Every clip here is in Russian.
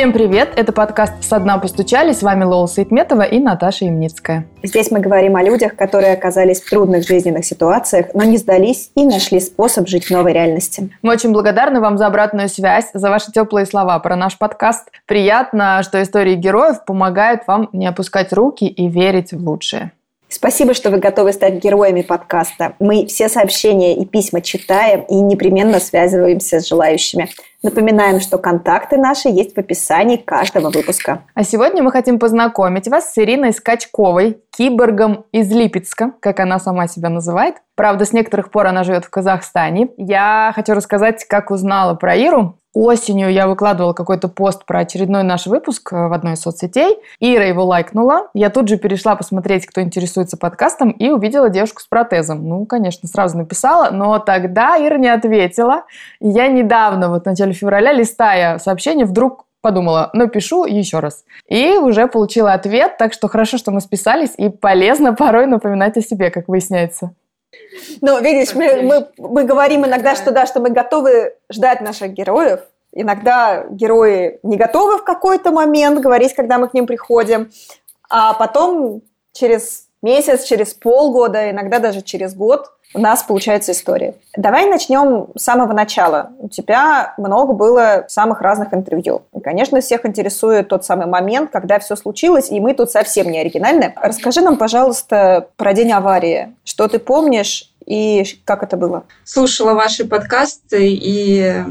Всем привет! Это подкаст «Со дна постучали». С вами Лола Саитметова и Наташа Ямницкая. Здесь мы говорим о людях, которые оказались в трудных жизненных ситуациях, но не сдались и нашли способ жить в новой реальности. Мы очень благодарны вам за обратную связь, за ваши теплые слова про наш подкаст. Приятно, что истории героев помогают вам не опускать руки и верить в лучшее. Спасибо, что вы готовы стать героями подкаста. Мы все сообщения и письма читаем и непременно связываемся с желающими. Напоминаем, что контакты наши есть в описании каждого выпуска. А сегодня мы хотим познакомить вас с Ириной Скачковой, киборгом из Липецка, как она сама себя называет. Правда, с некоторых пор она живет в Казахстане. Я хочу рассказать, как узнала про Иру. Осенью я выкладывала какой-то пост про очередной наш выпуск э, в одной из соцсетей. Ира его лайкнула. Я тут же перешла посмотреть, кто интересуется подкастом, и увидела девушку с протезом. Ну, конечно, сразу написала, но тогда Ира не ответила. Я недавно, вот в начале февраля, листая сообщение, вдруг подумала, напишу еще раз. И уже получила ответ, так что хорошо, что мы списались, и полезно порой напоминать о себе, как выясняется. Ну, видишь, мы, мы, мы говорим иногда, что да, что мы готовы ждать наших героев. Иногда герои не готовы в какой-то момент говорить, когда мы к ним приходим. А потом через месяц, через полгода, иногда даже через год у нас получается история. Давай начнем с самого начала. У тебя много было самых разных интервью. И, конечно, всех интересует тот самый момент, когда все случилось, и мы тут совсем не оригинальны. Расскажи нам, пожалуйста, про день аварии. Что ты помнишь и как это было? Слушала ваши подкасты и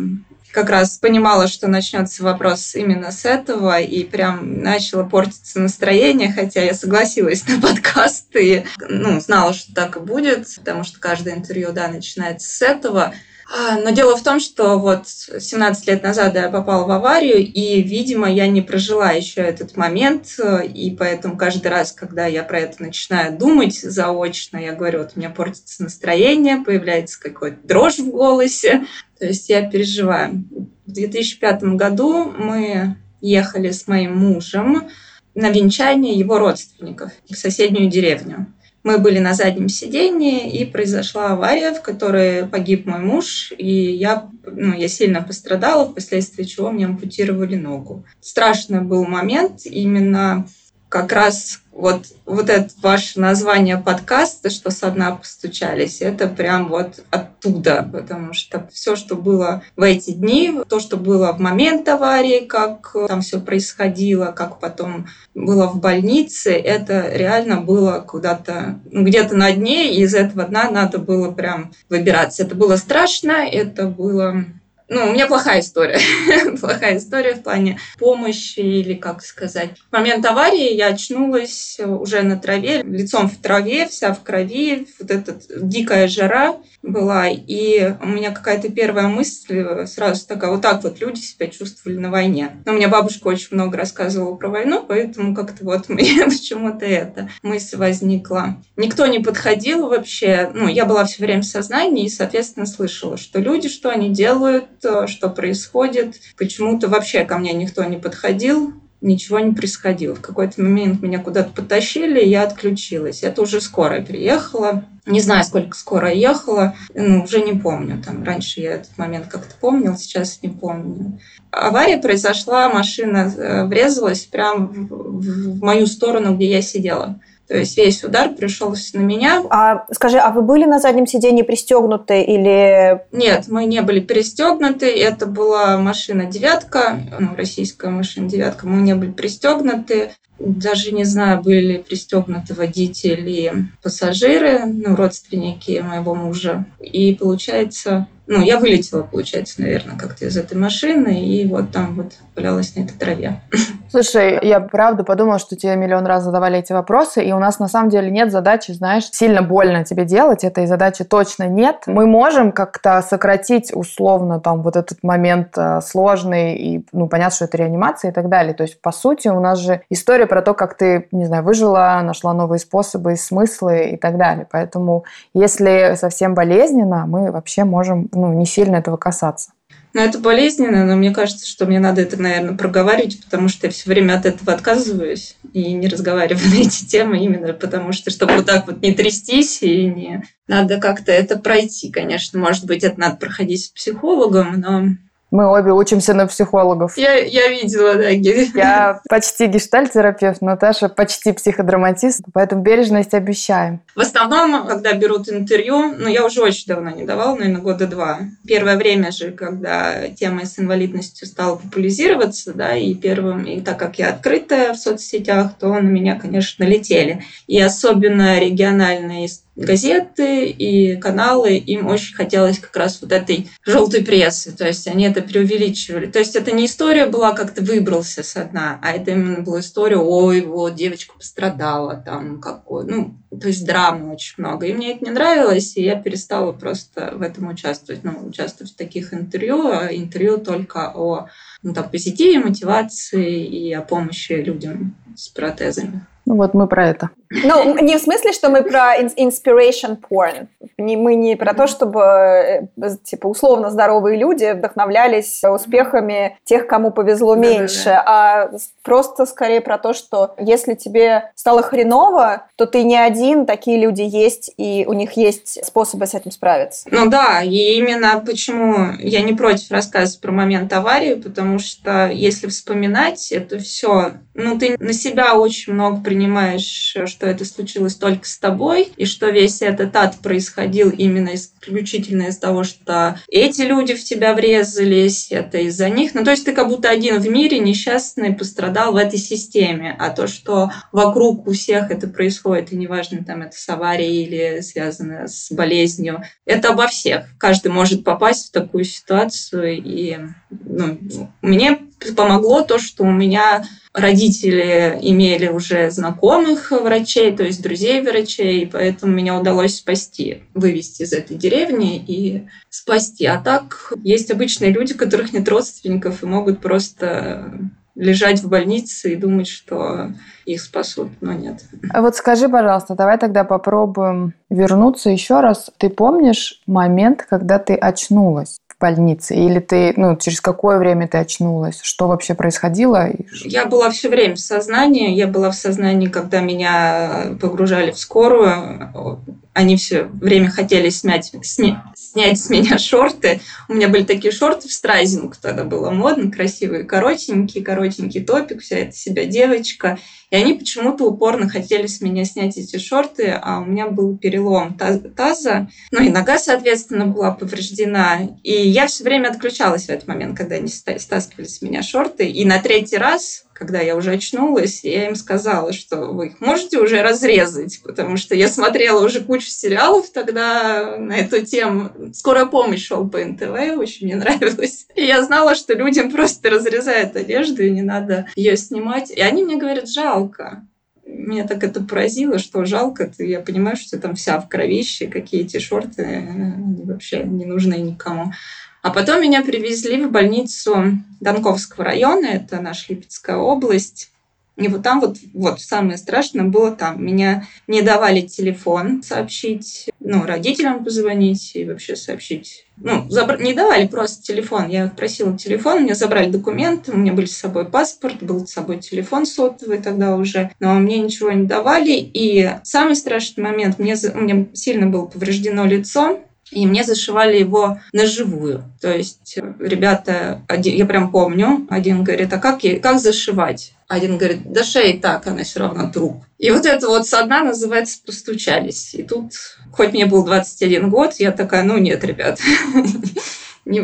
как раз понимала, что начнется вопрос именно с этого, и прям начало портиться настроение, хотя я согласилась на подкаст и ну, знала, что так и будет, потому что каждое интервью да, начинается с этого. А, но дело в том, что вот 17 лет назад я попала в аварию, и, видимо, я не прожила еще этот момент, и поэтому каждый раз, когда я про это начинаю думать заочно, я говорю, вот у меня портится настроение, появляется какой-то дрожь в голосе, то есть я переживаю. В 2005 году мы ехали с моим мужем на венчание его родственников в соседнюю деревню. Мы были на заднем сидении, и произошла авария, в которой погиб мой муж, и я, ну, я сильно пострадала, впоследствии чего мне ампутировали ногу. Страшный был момент именно как раз вот, вот это ваше название подкаста, что со дна постучались, это прям вот оттуда, потому что все, что было в эти дни, то, что было в момент аварии, как там все происходило, как потом было в больнице, это реально было куда-то, ну, где-то на дне, и из этого дна надо было прям выбираться. Это было страшно, это было ну, у меня плохая история. плохая история в плане помощи или, как сказать. В момент аварии я очнулась уже на траве, лицом в траве, вся в крови, вот эта дикая жара была. И у меня какая-то первая мысль сразу такая, вот так вот люди себя чувствовали на войне. Но у меня бабушка очень много рассказывала про войну, поэтому как-то вот мне почему-то эта мысль возникла. Никто не подходил вообще. Ну, я была все время в сознании и, соответственно, слышала, что люди, что они делают, что происходит. Почему-то вообще ко мне никто не подходил, ничего не происходило. В какой-то момент меня куда-то потащили, я отключилась. Это уже скорая приехала. Не знаю, сколько скоро ехала, ну, уже не помню. Там раньше я этот момент как-то помнил, сейчас не помню. Авария произошла, машина э, врезалась прямо в, в мою сторону, где я сидела. То есть весь удар пришелся на меня. А скажи, а вы были на заднем сидении пристегнуты или... Нет, мы не были пристегнуты. Это была машина девятка, ну, российская машина девятка. Мы не были пристегнуты. Даже не знаю, были пристегнуты водители, пассажиры, ну, родственники моего мужа. И получается, ну, я вылетела, получается, наверное, как-то из этой машины, и вот там вот валялась на этой траве. Слушай, я правда подумала, что тебе миллион раз задавали эти вопросы, и у нас на самом деле нет задачи, знаешь, сильно больно тебе делать, этой задачи точно нет. Мы можем как-то сократить условно там вот этот момент э, сложный, и, ну, понятно, что это реанимация и так далее. То есть, по сути, у нас же история про то, как ты, не знаю, выжила, нашла новые способы, смыслы и так далее. Поэтому, если совсем болезненно, мы вообще можем ну, не сильно этого касаться. Ну, это болезненно, но мне кажется, что мне надо это, наверное, проговаривать, потому что я все время от этого отказываюсь и не разговариваю на эти темы именно потому, что чтобы вот так вот не трястись и не... Надо как-то это пройти, конечно. Может быть, это надо проходить с психологом, но Мы обе учимся на психологов. Я, я видела, да. Я почти гештальтерапевт, Наташа почти психодраматист, поэтому бережность обещаем. В основном, когда берут интервью, ну, я уже очень давно не давала, наверное, года два. Первое время же, когда тема с инвалидностью стала популяризироваться, да, и первым, и так как я открытая в соцсетях, то на меня, конечно, налетели. И особенно региональные газеты и каналы, им очень хотелось как раз вот этой желтой прессы. То есть они это преувеличивали. То есть это не история была, как ты выбрался со дна, а это именно была история, ой, вот девочка пострадала, там какой, ну, то есть драмы очень много. И мне это не нравилось, и я перестала просто в этом участвовать. Ну, участвовать в таких интервью, а интервью только о ну, там, позитиве, мотивации и о помощи людям с протезами. Ну вот мы про это. Ну, не в смысле, что мы про inspiration porn. Не, мы не про то, чтобы, э, типа, условно здоровые люди вдохновлялись успехами тех, кому повезло меньше, а просто скорее про то, что если тебе стало хреново, то ты не один, такие люди есть, и у них есть способы с этим справиться. Ну да, и именно почему я не против рассказывать про момент аварии, потому что если вспоминать это все, ну ты на себя очень много принимаешь, что это случилось только с тобой, и что весь этот ад происходил именно исключительно из-за того, что эти люди в тебя врезались, это из-за них. Ну, то есть ты как будто один в мире несчастный пострадал в этой системе, а то, что вокруг у всех это происходит, и неважно, там это с аварией или связано с болезнью, это обо всех. Каждый может попасть в такую ситуацию, и ну, мне помогло то, что у меня родители имели уже знакомых врачей, то есть друзей врачей, поэтому меня удалось спасти, вывести из этой деревни и спасти. А так есть обычные люди, которых нет родственников и могут просто лежать в больнице и думать, что их спасут, но нет. А вот скажи, пожалуйста, давай тогда попробуем вернуться еще раз. Ты помнишь момент, когда ты очнулась? Больнице? Или ты, ну, через какое время ты очнулась? Что вообще происходило? Я была все время в сознании. Я была в сознании, когда меня погружали в скорую. Они все время хотели снять, сня, снять с меня шорты. У меня были такие шорты в страйзинг, тогда было модно, красивые, коротенькие, коротенький топик, вся эта себя девочка. И они почему-то упорно хотели с меня снять эти шорты, а у меня был перелом таза, ну и нога, соответственно, была повреждена. И я все время отключалась в этот момент, когда они стаскивали с меня шорты. И на третий раз когда я уже очнулась, я им сказала, что вы их можете уже разрезать, потому что я смотрела уже кучу сериалов тогда на эту тему. «Скорая помощь» шел по НТВ, очень мне нравилось. И я знала, что людям просто разрезают одежду, и не надо ее снимать. И они мне говорят, жалко. Меня так это поразило, что жалко. Я понимаю, что там вся в кровище, какие эти шорты, они вообще не нужны никому. А потом меня привезли в больницу Донковского района, это наша Липецкая область. И вот там вот, вот самое страшное было там. Меня не давали телефон сообщить, ну, родителям позвонить и вообще сообщить. Ну, забр... не давали просто телефон. Я просила телефон, мне забрали документы, у меня были с собой паспорт, был с собой телефон сотовый тогда уже, но мне ничего не давали. И самый страшный момент, мне, мне сильно было повреждено лицо, и мне зашивали его на живую. То есть э, ребята, один, я прям помню, один говорит, а как, как зашивать? Один говорит, да шея так, она все равно труп. И вот это вот со дна называется «постучались». И тут, хоть мне был 21 год, я такая, ну нет, ребят, не,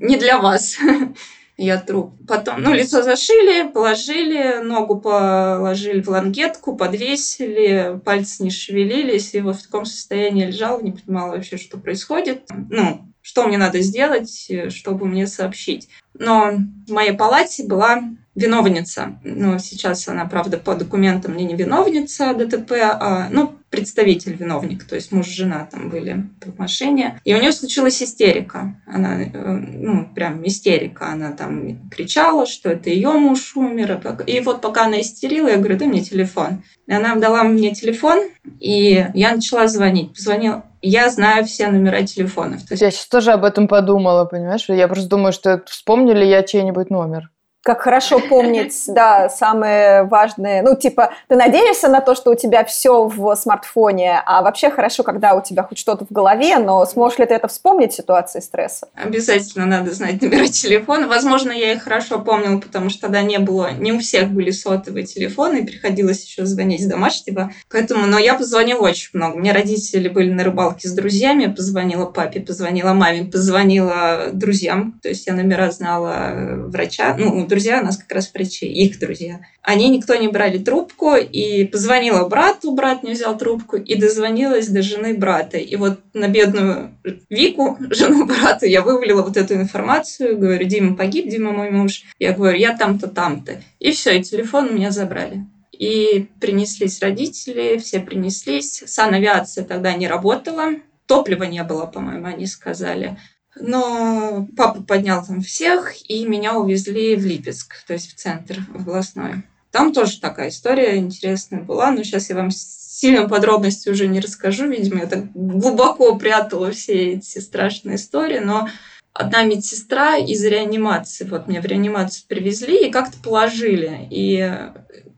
не для вас я труп. Потом, ну, лицо зашили, положили, ногу положили в лангетку, подвесили, пальцы не шевелились, и вот в таком состоянии лежала, не понимала вообще, что происходит. Ну, что мне надо сделать, чтобы мне сообщить. Но в моей палате была виновница. Ну, сейчас она, правда, по документам мне не виновница ДТП, а, ну, представитель виновник, то есть муж и жена там были в машине. И у нее случилась истерика. Она, э, ну, прям истерика. Она там кричала, что это ее муж умер. И вот пока она истерила, я говорю, дай мне телефон. И она дала мне телефон, и я начала звонить. Позвонила, я знаю все номера телефонов. То есть... Я сейчас тоже об этом подумала, понимаешь? Я просто думаю, что вспомнили я чей-нибудь номер. Как хорошо помнить, да, самые важные, ну, типа, ты надеешься на то, что у тебя все в смартфоне, а вообще хорошо, когда у тебя хоть что-то в голове, но сможешь ли ты это вспомнить в ситуации стресса? Обязательно надо знать номера телефона. Возможно, я их хорошо помнила, потому что тогда не было, не у всех были сотовые телефоны, и приходилось еще звонить с домашнего. Поэтому, но я позвонила очень много. Меня родители были на рыбалке с друзьями, позвонила папе, позвонила маме, позвонила друзьям. То есть я номера знала врача, ну, друзья нас как раз врачи, их друзья. Они никто не брали трубку, и позвонила брату, брат не взял трубку, и дозвонилась до жены брата. И вот на бедную Вику, жену брата, я вывалила вот эту информацию, говорю, Дима погиб, Дима мой муж. Я говорю, я там-то, там-то. И все, и телефон у меня забрали. И принеслись родители, все принеслись. Санавиация тогда не работала, топлива не было, по-моему, они сказали. Но папа поднял там всех, и меня увезли в Липецк, то есть в центр областной. Там тоже такая история интересная была, но сейчас я вам сильно подробности уже не расскажу. Видимо, я так глубоко прятала все эти страшные истории, но одна медсестра из реанимации, вот меня в реанимацию привезли и как-то положили. И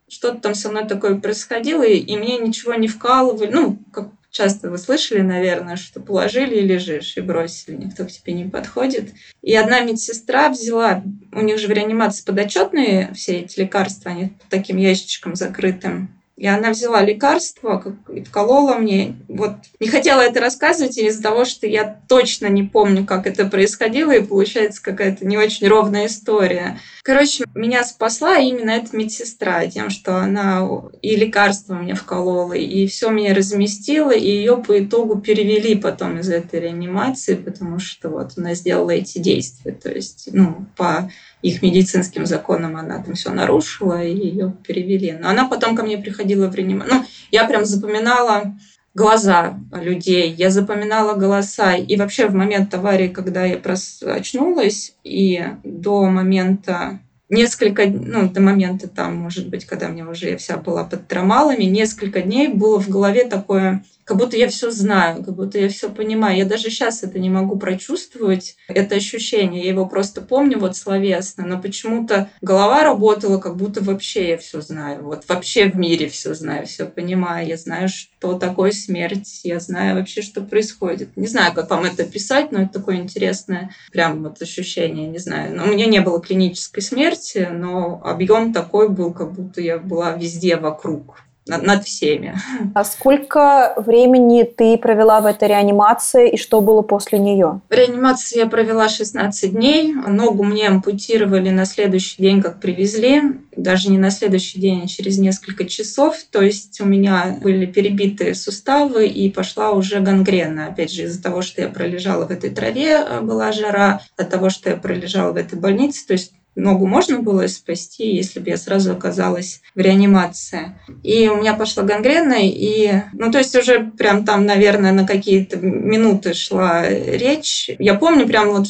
что-то там со мной такое происходило, и, и мне ничего не вкалывали, ну, как Часто вы слышали, наверное, что положили и лежишь, и бросили, никто к тебе не подходит. И одна медсестра взяла, у них же в реанимации подотчетные все эти лекарства, они таким ящичкам закрытым. И она взяла лекарство и вколола мне. Вот не хотела это рассказывать из-за того, что я точно не помню, как это происходило, и получается какая-то не очень ровная история. Короче, меня спасла именно эта медсестра тем, что она и лекарство мне вколола, и все меня разместила, и ее по итогу перевели потом из этой реанимации, потому что вот она сделала эти действия. То есть, ну, по их медицинским законам она там все нарушила, и ее перевели. Но она потом ко мне приходила в реанимацию. Ну, я прям запоминала глаза людей, я запоминала голоса. И вообще в момент аварии, когда я просто очнулась, и до момента несколько, ну, до момента там, может быть, когда мне уже я вся была под травмалами, несколько дней было в голове такое как будто я все знаю, как будто я все понимаю. Я даже сейчас это не могу прочувствовать, это ощущение. Я его просто помню вот словесно, но почему-то голова работала, как будто вообще я все знаю. Вот вообще в мире все знаю, все понимаю. Я знаю, что такое смерть, я знаю вообще, что происходит. Не знаю, как вам это писать, но это такое интересное прям вот ощущение, не знаю. Но у меня не было клинической смерти, но объем такой был, как будто я была везде вокруг над, над всеми. А сколько времени ты провела в этой реанимации и что было после нее? В реанимации я провела 16 дней. Ногу мне ампутировали на следующий день, как привезли. Даже не на следующий день, а через несколько часов. То есть у меня были перебитые суставы и пошла уже гангрена. Опять же, из-за того, что я пролежала в этой траве, э, была жара, от того, что я пролежала в этой больнице. То есть ногу можно было спасти, если бы я сразу оказалась в реанимации. И у меня пошла гангрена, и, ну, то есть уже прям там, наверное, на какие-то минуты шла речь. Я помню прям вот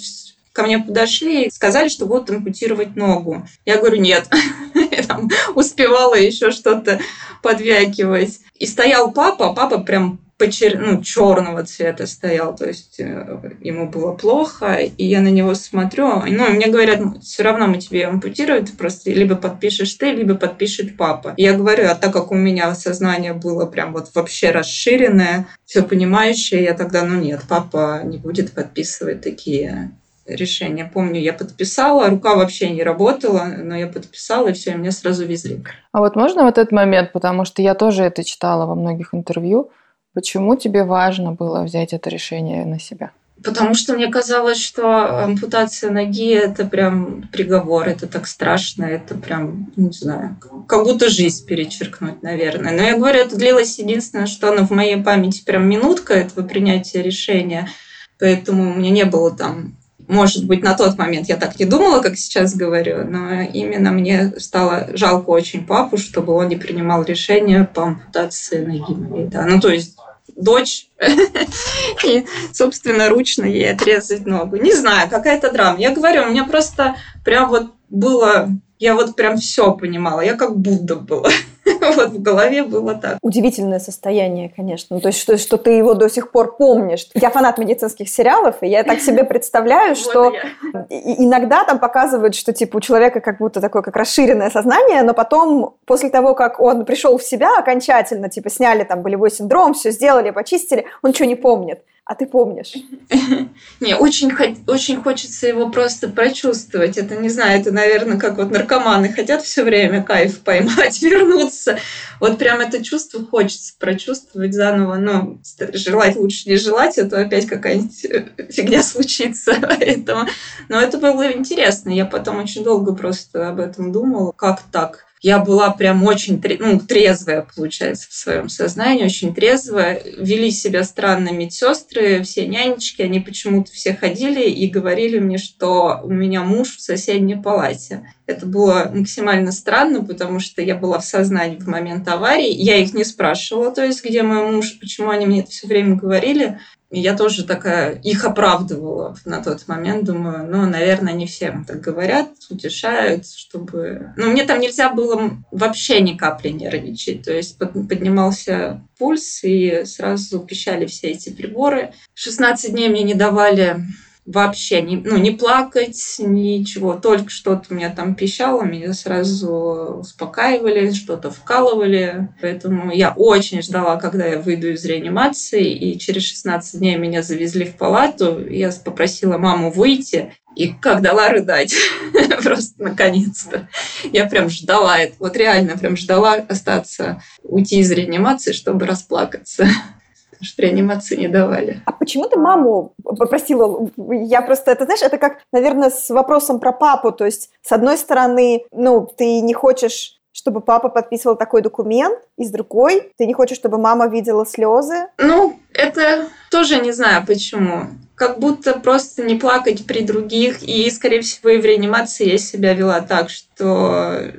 ко мне подошли и сказали, что будут ампутировать ногу. Я говорю, нет. Я там успевала еще что-то подвякивать. И стоял папа, а папа прям почер... ну, черного цвета стоял, то есть э, ему было плохо, и я на него смотрю, ну, мне говорят, «Ну, все равно мы тебе ампутируют, просто либо подпишешь ты, либо подпишет папа. я говорю, а так как у меня сознание было прям вот вообще расширенное, все понимающее, я тогда, ну нет, папа не будет подписывать такие решения. Помню, я подписала, рука вообще не работала, но я подписала, и все, и меня сразу везли. А вот можно вот этот момент, потому что я тоже это читала во многих интервью, Почему тебе важно было взять это решение на себя? Потому что мне казалось, что ампутация ноги это прям приговор, это так страшно, это прям, не знаю, как будто жизнь перечеркнуть, наверное. Но я говорю, это длилось единственное, что оно в моей памяти прям минутка этого принятия решения, поэтому у меня не было там может быть, на тот момент я так не думала, как сейчас говорю, но именно мне стало жалко очень папу, чтобы он не принимал решения по ампутации ноги. Да. Ну, то есть дочь и, собственно, ручно ей отрезать ногу. Не знаю, какая-то драма. Я говорю, у меня просто прям вот было... Я вот прям все понимала. Я как Будда была. Вот в голове было так. Удивительное состояние, конечно. Ну, то есть, что, что ты его до сих пор помнишь. Я фанат медицинских сериалов, и я так себе представляю, что иногда там показывают, что типа у человека как будто такое как расширенное сознание, но потом, после того, как он пришел в себя окончательно, типа сняли там болевой синдром, все сделали, почистили, он ничего не помнит а ты помнишь? Не, очень, очень хочется его просто прочувствовать. Это, не знаю, это, наверное, как вот наркоманы хотят все время кайф поймать, вернуться. Вот прям это чувство хочется прочувствовать заново. Но желать лучше не желать, а то опять какая-нибудь фигня случится. Поэтому... Но это было интересно. Я потом очень долго просто об этом думала. Как так? Я была прям очень ну, трезвая, получается, в своем сознании, очень трезвая. Вели себя странно медсестры, все нянечки, они почему-то все ходили и говорили мне, что у меня муж в соседней палате. Это было максимально странно, потому что я была в сознании в момент аварии. Я их не спрашивала, то есть, где мой муж, почему они мне это все время говорили. Я тоже такая их оправдывала на тот момент. Думаю, ну, наверное, не всем так говорят, утешают, чтобы... Ну, мне там нельзя было вообще ни капли нервничать. То есть поднимался пульс, и сразу пищали все эти приборы. 16 дней мне не давали вообще не, ну, не плакать, ничего, только что-то у меня там пищало, меня сразу успокаивали, что-то вкалывали. Поэтому я очень ждала, когда я выйду из реанимации, и через 16 дней меня завезли в палату. Я попросила маму выйти, и как дала рыдать. Просто наконец-то. Я прям ждала это. Вот реально прям ждала остаться, уйти из реанимации, чтобы расплакаться что реанимации не давали. А почему ты маму попросила? Я просто, это знаешь, это как, наверное, с вопросом про папу. То есть, с одной стороны, ну, ты не хочешь чтобы папа подписывал такой документ, и с другой, ты не хочешь, чтобы мама видела слезы? Ну, это тоже не знаю почему. Как будто просто не плакать при других, и, скорее всего, и в реанимации я себя вела так, что,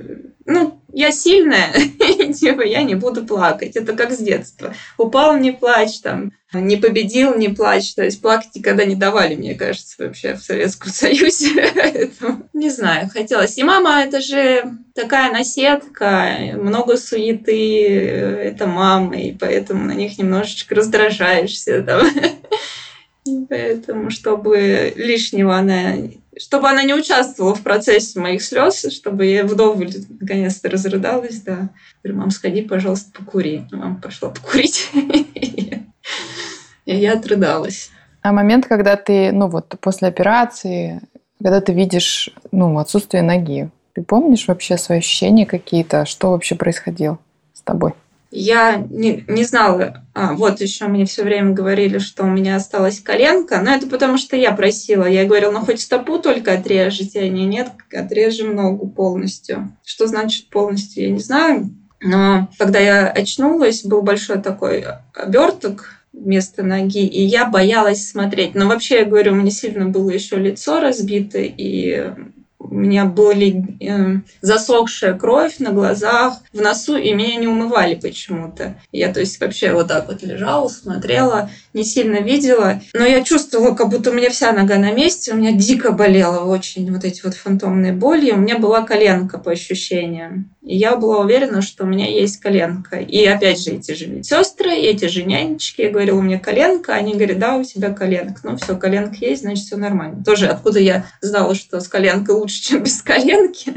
ну, я сильная, типа, я не буду плакать. Это как с детства. Упал, не плачь, там, не победил, не плачь. То есть плакать никогда не давали, мне кажется, вообще в Советском Союзе. не знаю, хотелось. И мама, это же такая наседка, много суеты, это мама, и поэтому на них немножечко раздражаешься. Там. Поэтому, чтобы лишнего она чтобы она не участвовала в процессе моих слез, чтобы я вдоволь наконец-то разрыдалась, да. Говорю, мам, сходи, пожалуйста, покури. Мама пошла покурить. И я отрыдалась. А момент, когда ты, ну вот, после операции, когда ты видишь, ну, отсутствие ноги, ты помнишь вообще свои ощущения какие-то? Что вообще происходило с тобой? Я не, не знала, а, вот еще мне все время говорили, что у меня осталась коленка, но это потому что я просила. Я говорила, ну хоть стопу только отрежете, они нет, отрежем ногу полностью. Что значит полностью, я не знаю. Но когда я очнулась, был большой такой оберток вместо ноги, и я боялась смотреть. Но вообще, я говорю, у меня сильно было еще лицо разбито, и у меня были э, засохшая кровь на глазах, в носу, и меня не умывали почему-то. Я, то есть, вообще вот так вот лежала, смотрела, не сильно видела, но я чувствовала, как будто у меня вся нога на месте, у меня дико болела очень вот эти вот фантомные боли, у меня была коленка по ощущениям. Я была уверена, что у меня есть коленка. И опять же, эти же медсестры, эти же нянечки, я говорила, у меня коленка, они говорят, да, у тебя коленка. Ну, все, коленка есть, значит, все нормально. Тоже откуда я знала, что с коленкой лучше, чем без коленки,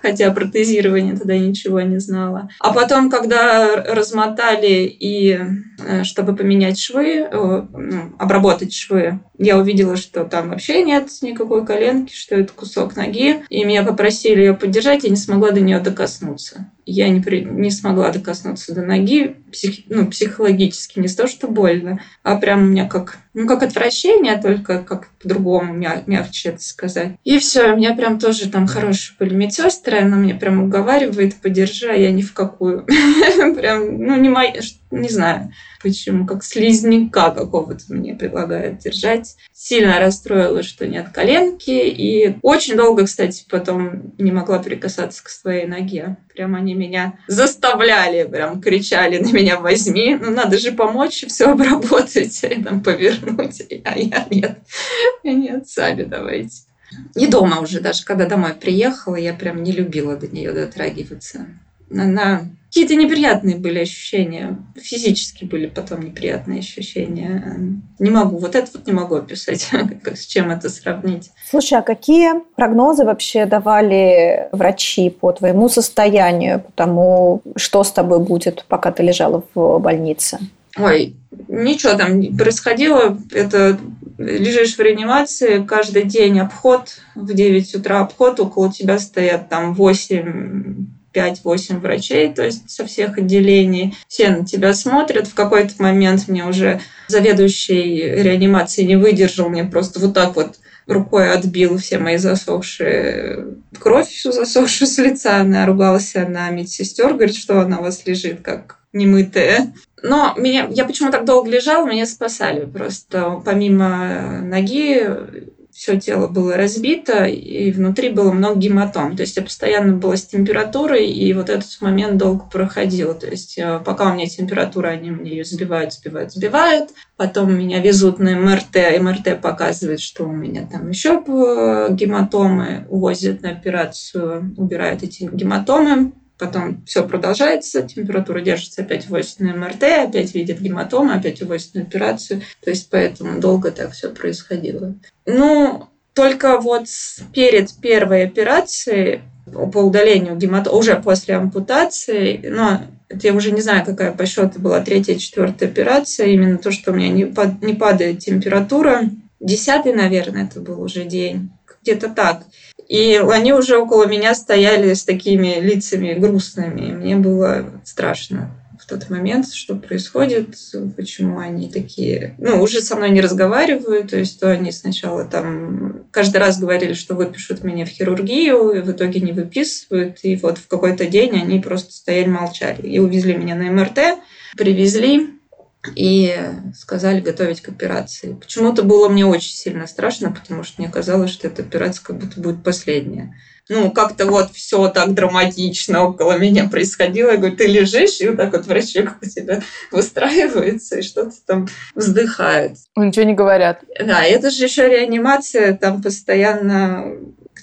хотя протезирование тогда ничего не знала. А потом, когда размотали и э, чтобы поменять швы, ну, обработать швы, я увидела, что там вообще нет никакой коленки, что это кусок ноги. И меня попросили ее поддержать, я не смогла до нее докоснуться я не, при, не смогла докоснуться до ноги псих, ну, психологически, не то, что больно, а прям у меня как, ну, как отвращение, только как по-другому, мя, мягче это сказать. И все, меня прям тоже там хорошие были медсестры, она мне прям уговаривает, подержи, а я ни в какую. Прям, ну, не моя, не знаю почему, как слизняка какого-то мне предлагают держать. Сильно расстроилась, что нет коленки, и очень долго, кстати, потом не могла прикасаться к своей ноге. Прям они меня заставляли, прям кричали на меня возьми, ну надо же помочь все обработать и там повернуть. А я нет, нет, сами давайте. И дома уже, даже когда домой приехала, я прям не любила до нее дотрагиваться. Она какие-то неприятные были ощущения. Физически были потом неприятные ощущения. Не могу, вот это вот не могу описать, с чем это сравнить. Слушай, а какие прогнозы вообще давали врачи по твоему состоянию, по тому, что с тобой будет, пока ты лежала в больнице? Ой, ничего там не происходило. Это лежишь в реанимации, каждый день обход, в 9 утра обход, около тебя стоят там 8 5-8 врачей, то есть со всех отделений. Все на тебя смотрят. В какой-то момент мне уже заведующий реанимации не выдержал, мне просто вот так вот рукой отбил все мои засохшие кровь, всю засохшую с лица. Она ругалась на медсестер, говорит, что она у вас лежит как немытая. Но меня, я почему так долго лежала, меня спасали. Просто помимо ноги все тело было разбито, и внутри было много гематом. То есть я постоянно была с температурой, и вот этот момент долго проходил. То есть э, пока у меня температура, они мне ее сбивают, сбивают, сбивают. Потом меня везут на МРТ. МРТ показывает, что у меня там еще гематомы. Увозят на операцию, убирают эти гематомы. Потом все продолжается, температура держится, опять увозят на МРТ, опять видят гематомы, опять увозят на операцию. То есть поэтому долго так все происходило. Ну, только вот перед первой операцией по удалению гематомы, уже после ампутации, но это я уже не знаю, какая по счету была третья, четвертая операция, именно то, что у меня не, не падает температура. Десятый, наверное, это был уже день, где-то так. И они уже около меня стояли с такими лицами грустными. мне было страшно в тот момент, что происходит, почему они такие, ну, уже со мной не разговаривают, то есть то они сначала там каждый раз говорили, что выпишут меня в хирургию, и в итоге не выписывают, и вот в какой-то день они просто стояли, молчали. И увезли меня на МРТ, привезли, и сказали готовить к операции. Почему-то было мне очень сильно страшно, потому что мне казалось, что эта операция как будто будет последняя. Ну, как-то вот все так драматично около меня происходило. Я говорю, ты лежишь, и вот так вот врачи у тебя выстраивается, и что-то там вздыхает. Ничего не говорят. Да, это же еще реанимация, там постоянно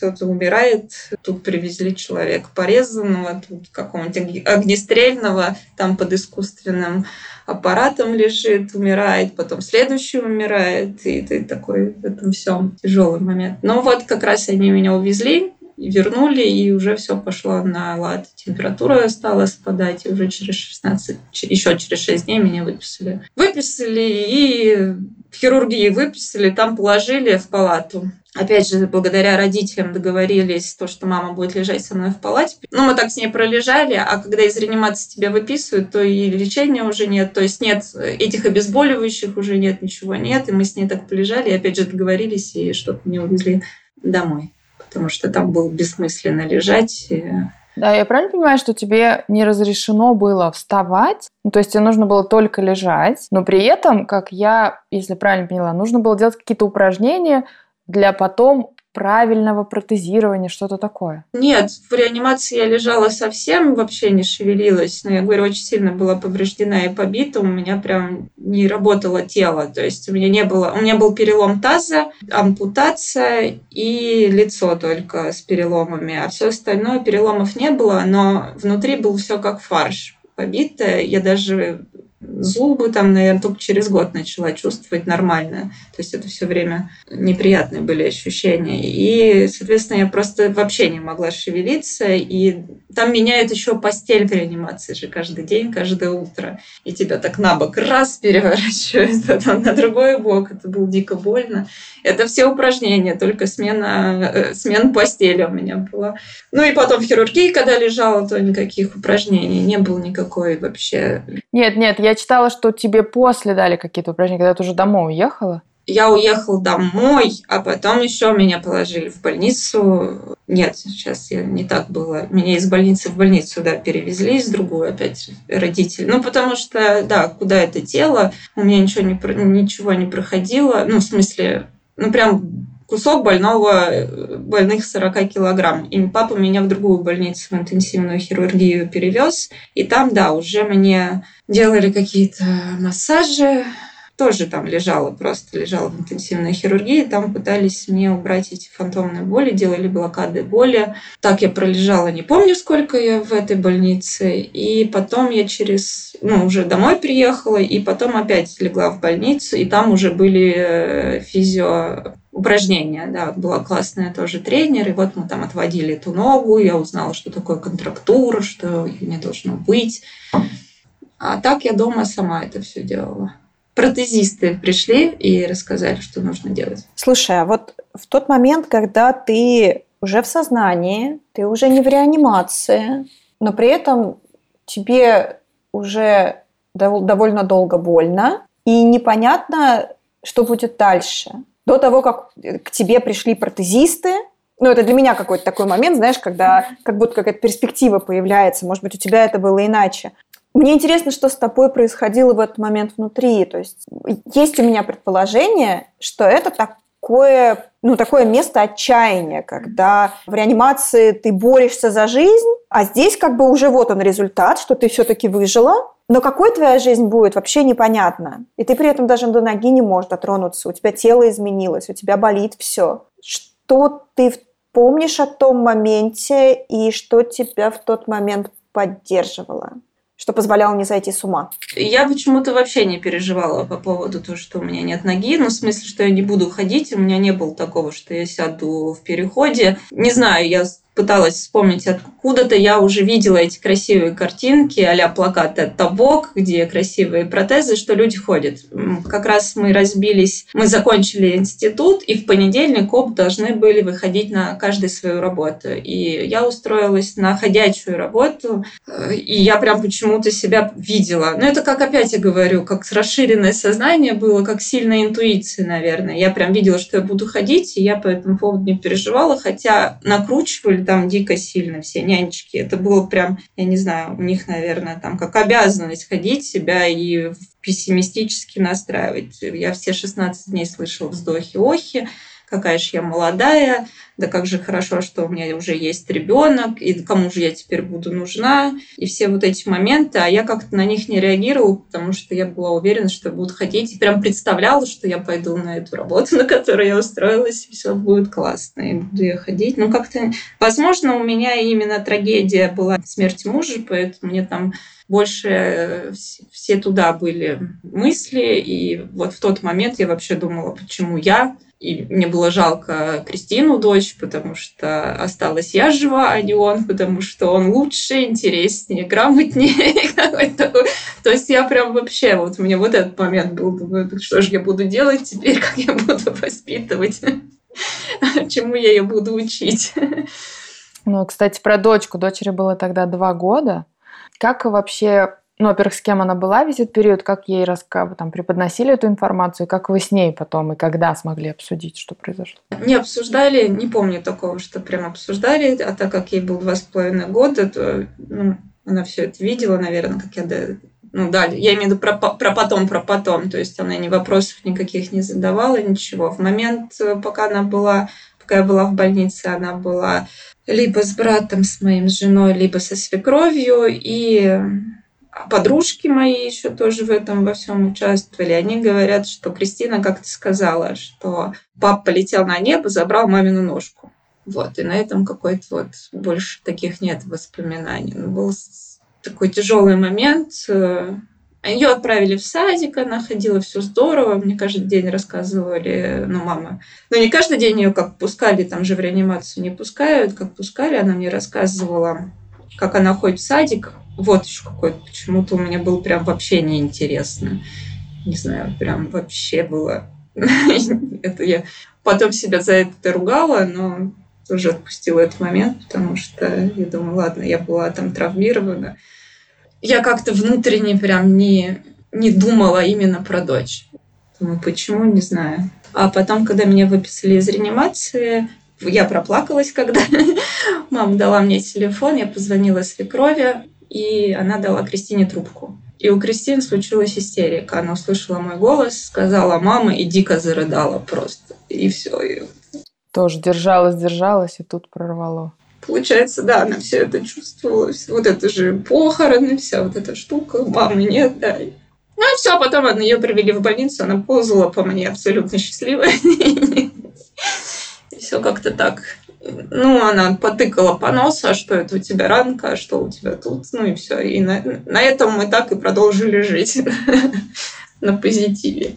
кто-то умирает, тут привезли человека порезанного, тут какого-нибудь огнестрельного, там под искусственным аппаратом лежит, умирает, потом следующий умирает, и ты такой в этом всем тяжелый момент. Но вот как раз они меня увезли, вернули, и уже все пошло на лад. Температура стала спадать, и уже через 16, еще через 6 дней меня выписали. Выписали и в хирургии выписали, там положили в палату. Опять же, благодаря родителям договорились, то, что мама будет лежать со мной в палате. Ну, мы так с ней пролежали, а когда из реанимации тебя выписывают, то и лечения уже нет, то есть нет этих обезболивающих, уже нет, ничего нет. И мы с ней так полежали, и опять же договорились, и что-то меня увезли домой потому что там было бессмысленно лежать. Да, я правильно понимаю, что тебе не разрешено было вставать, ну, то есть тебе нужно было только лежать, но при этом, как я, если правильно поняла, нужно было делать какие-то упражнения для потом правильного протезирования, что-то такое? Нет, в реанимации я лежала совсем, вообще не шевелилась. Но я говорю, очень сильно была повреждена и побита. У меня прям не работало тело. То есть у меня не было... У меня был перелом таза, ампутация и лицо только с переломами. А все остальное переломов не было, но внутри был все как фарш побитое. Я даже зубы там, наверное, только через год начала чувствовать нормально. То есть это все время неприятные были ощущения. И, соответственно, я просто вообще не могла шевелиться. И там меняют еще постель в реанимации же каждый день, каждое утро. И тебя так на бок раз переворачивают, потом на другой бок. Это было дико больно. Это все упражнения, только смена, э, смена постели у меня была. Ну и потом в хирургии, когда лежала, то никаких упражнений не было никакой вообще. Нет, нет, я читала, что тебе после дали какие-то упражнения, когда ты уже домой уехала. Я уехал домой, а потом еще меня положили в больницу. Нет, сейчас я не так было. Меня из больницы в больницу да, перевезли, из другую опять родители. Ну, потому что, да, куда это тело, у меня ничего не, ничего не проходило. Ну, в смысле, ну, прям кусок больного, больных 40 килограмм. И папа меня в другую больницу, в интенсивную хирургию перевез. И там, да, уже мне делали какие-то массажи, тоже там лежала, просто лежала в интенсивной хирургии. Там пытались мне убрать эти фантомные боли, делали блокады боли. Так я пролежала, не помню, сколько я в этой больнице. И потом я через, ну, уже домой приехала, и потом опять легла в больницу, и там уже были э, физио упражнения, да, была классная тоже тренер, и вот мы там отводили эту ногу, я узнала, что такое контрактура, что не должно быть. А так я дома сама это все делала. Протезисты пришли и рассказали, что нужно делать. Слушай, а вот в тот момент, когда ты уже в сознании, ты уже не в реанимации, но при этом тебе уже довольно долго больно, и непонятно, что будет дальше до того, как к тебе пришли протезисты, ну, это для меня какой-то такой момент, знаешь, когда как будто какая-то перспектива появляется. Может быть, у тебя это было иначе. Мне интересно, что с тобой происходило в этот момент внутри. То есть есть у меня предположение, что это такое, ну, такое место отчаяния, когда в реанимации ты борешься за жизнь, а здесь как бы уже вот он результат, что ты все-таки выжила, но какой твоя жизнь будет, вообще непонятно. И ты при этом даже до ноги не можешь дотронуться. У тебя тело изменилось, у тебя болит все. Что ты помнишь о том моменте и что тебя в тот момент поддерживало? Что позволяло не зайти с ума. Я почему-то вообще не переживала по поводу того, что у меня нет ноги. Ну, в смысле, что я не буду ходить. У меня не было такого, что я сяду в переходе. Не знаю, я пыталась вспомнить откуда-то, я уже видела эти красивые картинки а плакаты от Табок, где красивые протезы, что люди ходят. Как раз мы разбились, мы закончили институт, и в понедельник оба должны были выходить на каждую свою работу. И я устроилась на ходячую работу, и я прям почему-то себя видела. Но это как опять я говорю, как расширенное сознание было, как сильная интуиция, наверное. Я прям видела, что я буду ходить, и я по этому поводу не переживала, хотя накручивали там дико сильно все нянечки. Это было прям, я не знаю, у них, наверное, там как обязанность ходить себя и пессимистически настраивать. Я все 16 дней слышала вздохи-охи, какая же я молодая, да как же хорошо, что у меня уже есть ребенок, и кому же я теперь буду нужна, и все вот эти моменты, а я как-то на них не реагировала, потому что я была уверена, что будут хотеть, и прям представляла, что я пойду на эту работу, на которую я устроилась, и все будет классно, и буду я ходить. Ну, как-то, возможно, у меня именно трагедия была смерть мужа, поэтому мне там больше все туда были мысли, и вот в тот момент я вообще думала, почему я, и мне было жалко Кристину, дочь, потому что осталась я жива, а не он, потому что он лучше, интереснее, грамотнее. То есть я прям вообще, вот мне вот этот момент был, что же я буду делать теперь, как я буду воспитывать, чему я ее буду учить. Ну, кстати, про дочку. Дочери было тогда два года. Как вообще ну, во-первых, с кем она была весь этот период, как ей раска... там, преподносили эту информацию, как вы с ней потом и когда смогли обсудить, что произошло? Не обсуждали, не помню такого, что прям обсуждали, а так как ей было два с половиной года, то ну, она все это видела, наверное, как я ну да, я имею в виду про, про потом, про потом, то есть она ни вопросов никаких не задавала, ничего. В момент, э, пока она была, пока я была в больнице, она была либо с братом, с моим женой, либо со свекровью, и подружки мои еще тоже в этом во всем участвовали. Они говорят, что Кристина как-то сказала, что папа полетел на небо, забрал мамину ножку. Вот, и на этом какой-то вот больше таких нет воспоминаний. Ну, был такой тяжелый момент. Ее отправили в садик, она ходила, все здорово. Мне каждый день рассказывали, ну, мама. Но не каждый день ее как пускали, там же в реанимацию не пускают, как пускали, она мне рассказывала, как она ходит в садик, вот еще какой-то почему-то у меня был прям вообще неинтересно. Не знаю, прям вообще было. это я потом себя за это ругала, но тоже отпустила этот момент, потому что я думаю, ладно, я была там травмирована. Я как-то внутренне прям не, не думала именно про дочь. Думаю, почему, не знаю. А потом, когда меня выписали из реанимации, я проплакалась, когда мама дала мне телефон, я позвонила свекрови, и она дала Кристине трубку. И у Кристины случилась истерика. Она услышала мой голос, сказала «мама» и дико зарыдала просто. И все. И... Тоже держалась, держалась, и тут прорвало. Получается, да, она все это чувствовала. Вот это же похороны, вся вот эта штука. Мамы нет, да. Ну и все, потом ее привели в больницу, она ползала по мне абсолютно счастливая. И все как-то так. Ну, она потыкала по носу, а что это у тебя ранка, а что у тебя тут, ну и все. И на, на этом мы так и продолжили жить на позитиве.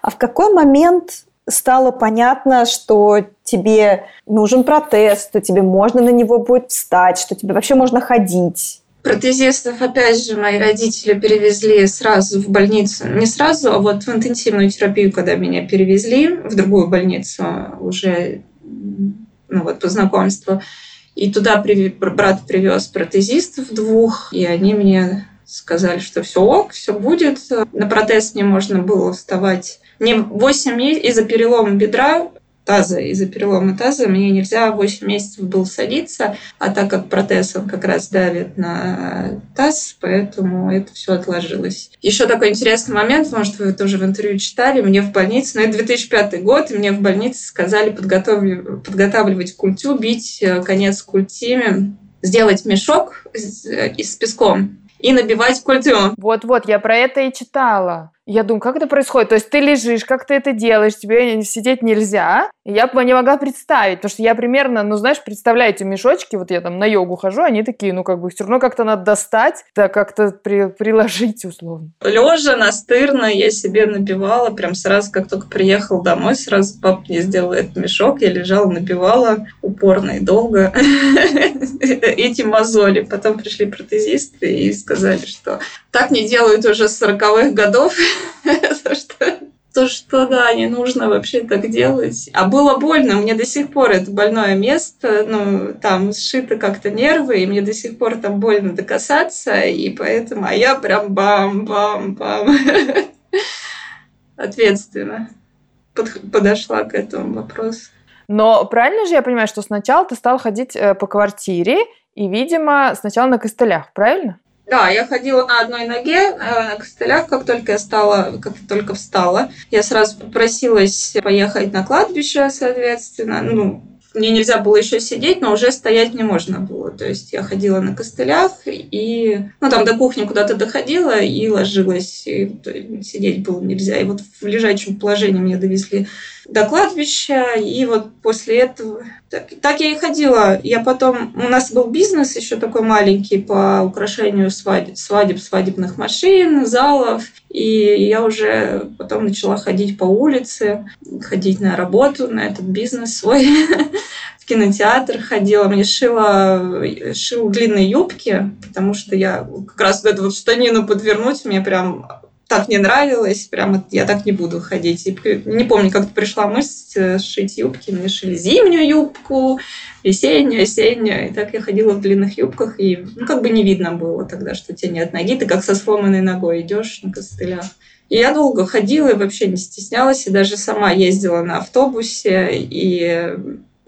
А в какой момент стало понятно, что тебе нужен протез, что тебе можно на него будет встать, что тебе вообще можно ходить? Протезистов, опять же, мои родители перевезли сразу в больницу. Не сразу, а вот в интенсивную терапию, когда меня перевезли в другую больницу уже ну, вот, по знакомству. И туда брат привез протезистов двух, и они мне сказали, что все ок, все будет. На протез мне можно было вставать не 8 месяцев из-за перелома бедра таза, из-за перелома таза мне нельзя 8 месяцев было садиться, а так как протез, он как раз давит на таз, поэтому это все отложилось. Еще такой интересный момент, может, вы тоже в интервью читали, мне в больнице, ну, это 2005 год, и мне в больнице сказали подготовить, подготавливать культю, бить э, конец культиме, сделать мешок с, э, с песком и набивать культю. Вот-вот, я про это и читала. Я думаю, как это происходит? То есть ты лежишь, как ты это делаешь, тебе сидеть нельзя. Я бы не могла представить, потому что я примерно, ну знаешь, представляю эти мешочки, вот я там на йогу хожу, они такие, ну как бы все равно как-то надо достать, да как-то при, приложить условно. Лежа настырно я себе набивала, прям сразу, как только приехал домой, сразу папа мне сделал этот мешок, я лежала, набивала упорно и долго эти мозоли. Потом пришли протезисты и сказали, что так не делают уже с 40-х годов, то, что, то, что, да, не нужно вообще так делать. А было больно, мне до сих пор это больное место, ну, там сшито как-то нервы, и мне до сих пор там больно докасаться, и поэтому, а я прям бам-бам-бам ответственно подошла к этому вопросу. Но правильно же я понимаю, что сначала ты стал ходить э, по квартире, и, видимо, сначала на костылях, правильно? Да, я ходила на одной ноге, э, на костылях, как только я стала, как только встала. Я сразу попросилась поехать на кладбище, соответственно. Ну, мне нельзя было еще сидеть, но уже стоять не можно было. То есть я ходила на костылях и, ну, там до кухни куда-то доходила и ложилась. И сидеть было нельзя. И вот в лежачем положении меня довезли до кладбища, и вот после этого... Так, так я и ходила. Я потом... У нас был бизнес еще такой маленький по украшению свадеб, свадеб свадебных машин, залов, и я уже потом начала ходить по улице, ходить на работу, на этот бизнес свой. В кинотеатр ходила, мне шила, шил длинные юбки, потому что я как раз вот эту вот штанину подвернуть, мне прям так не нравилось, прямо я так не буду ходить. И не помню, как пришла мысль э, сшить юбки. Мне шили зимнюю юбку, весеннюю, осеннюю. И так я ходила в длинных юбках, и ну, как бы не видно было тогда, что у тебя нет ноги. Ты как со сломанной ногой идешь на костылях. И я долго ходила и вообще не стеснялась, и даже сама ездила на автобусе, и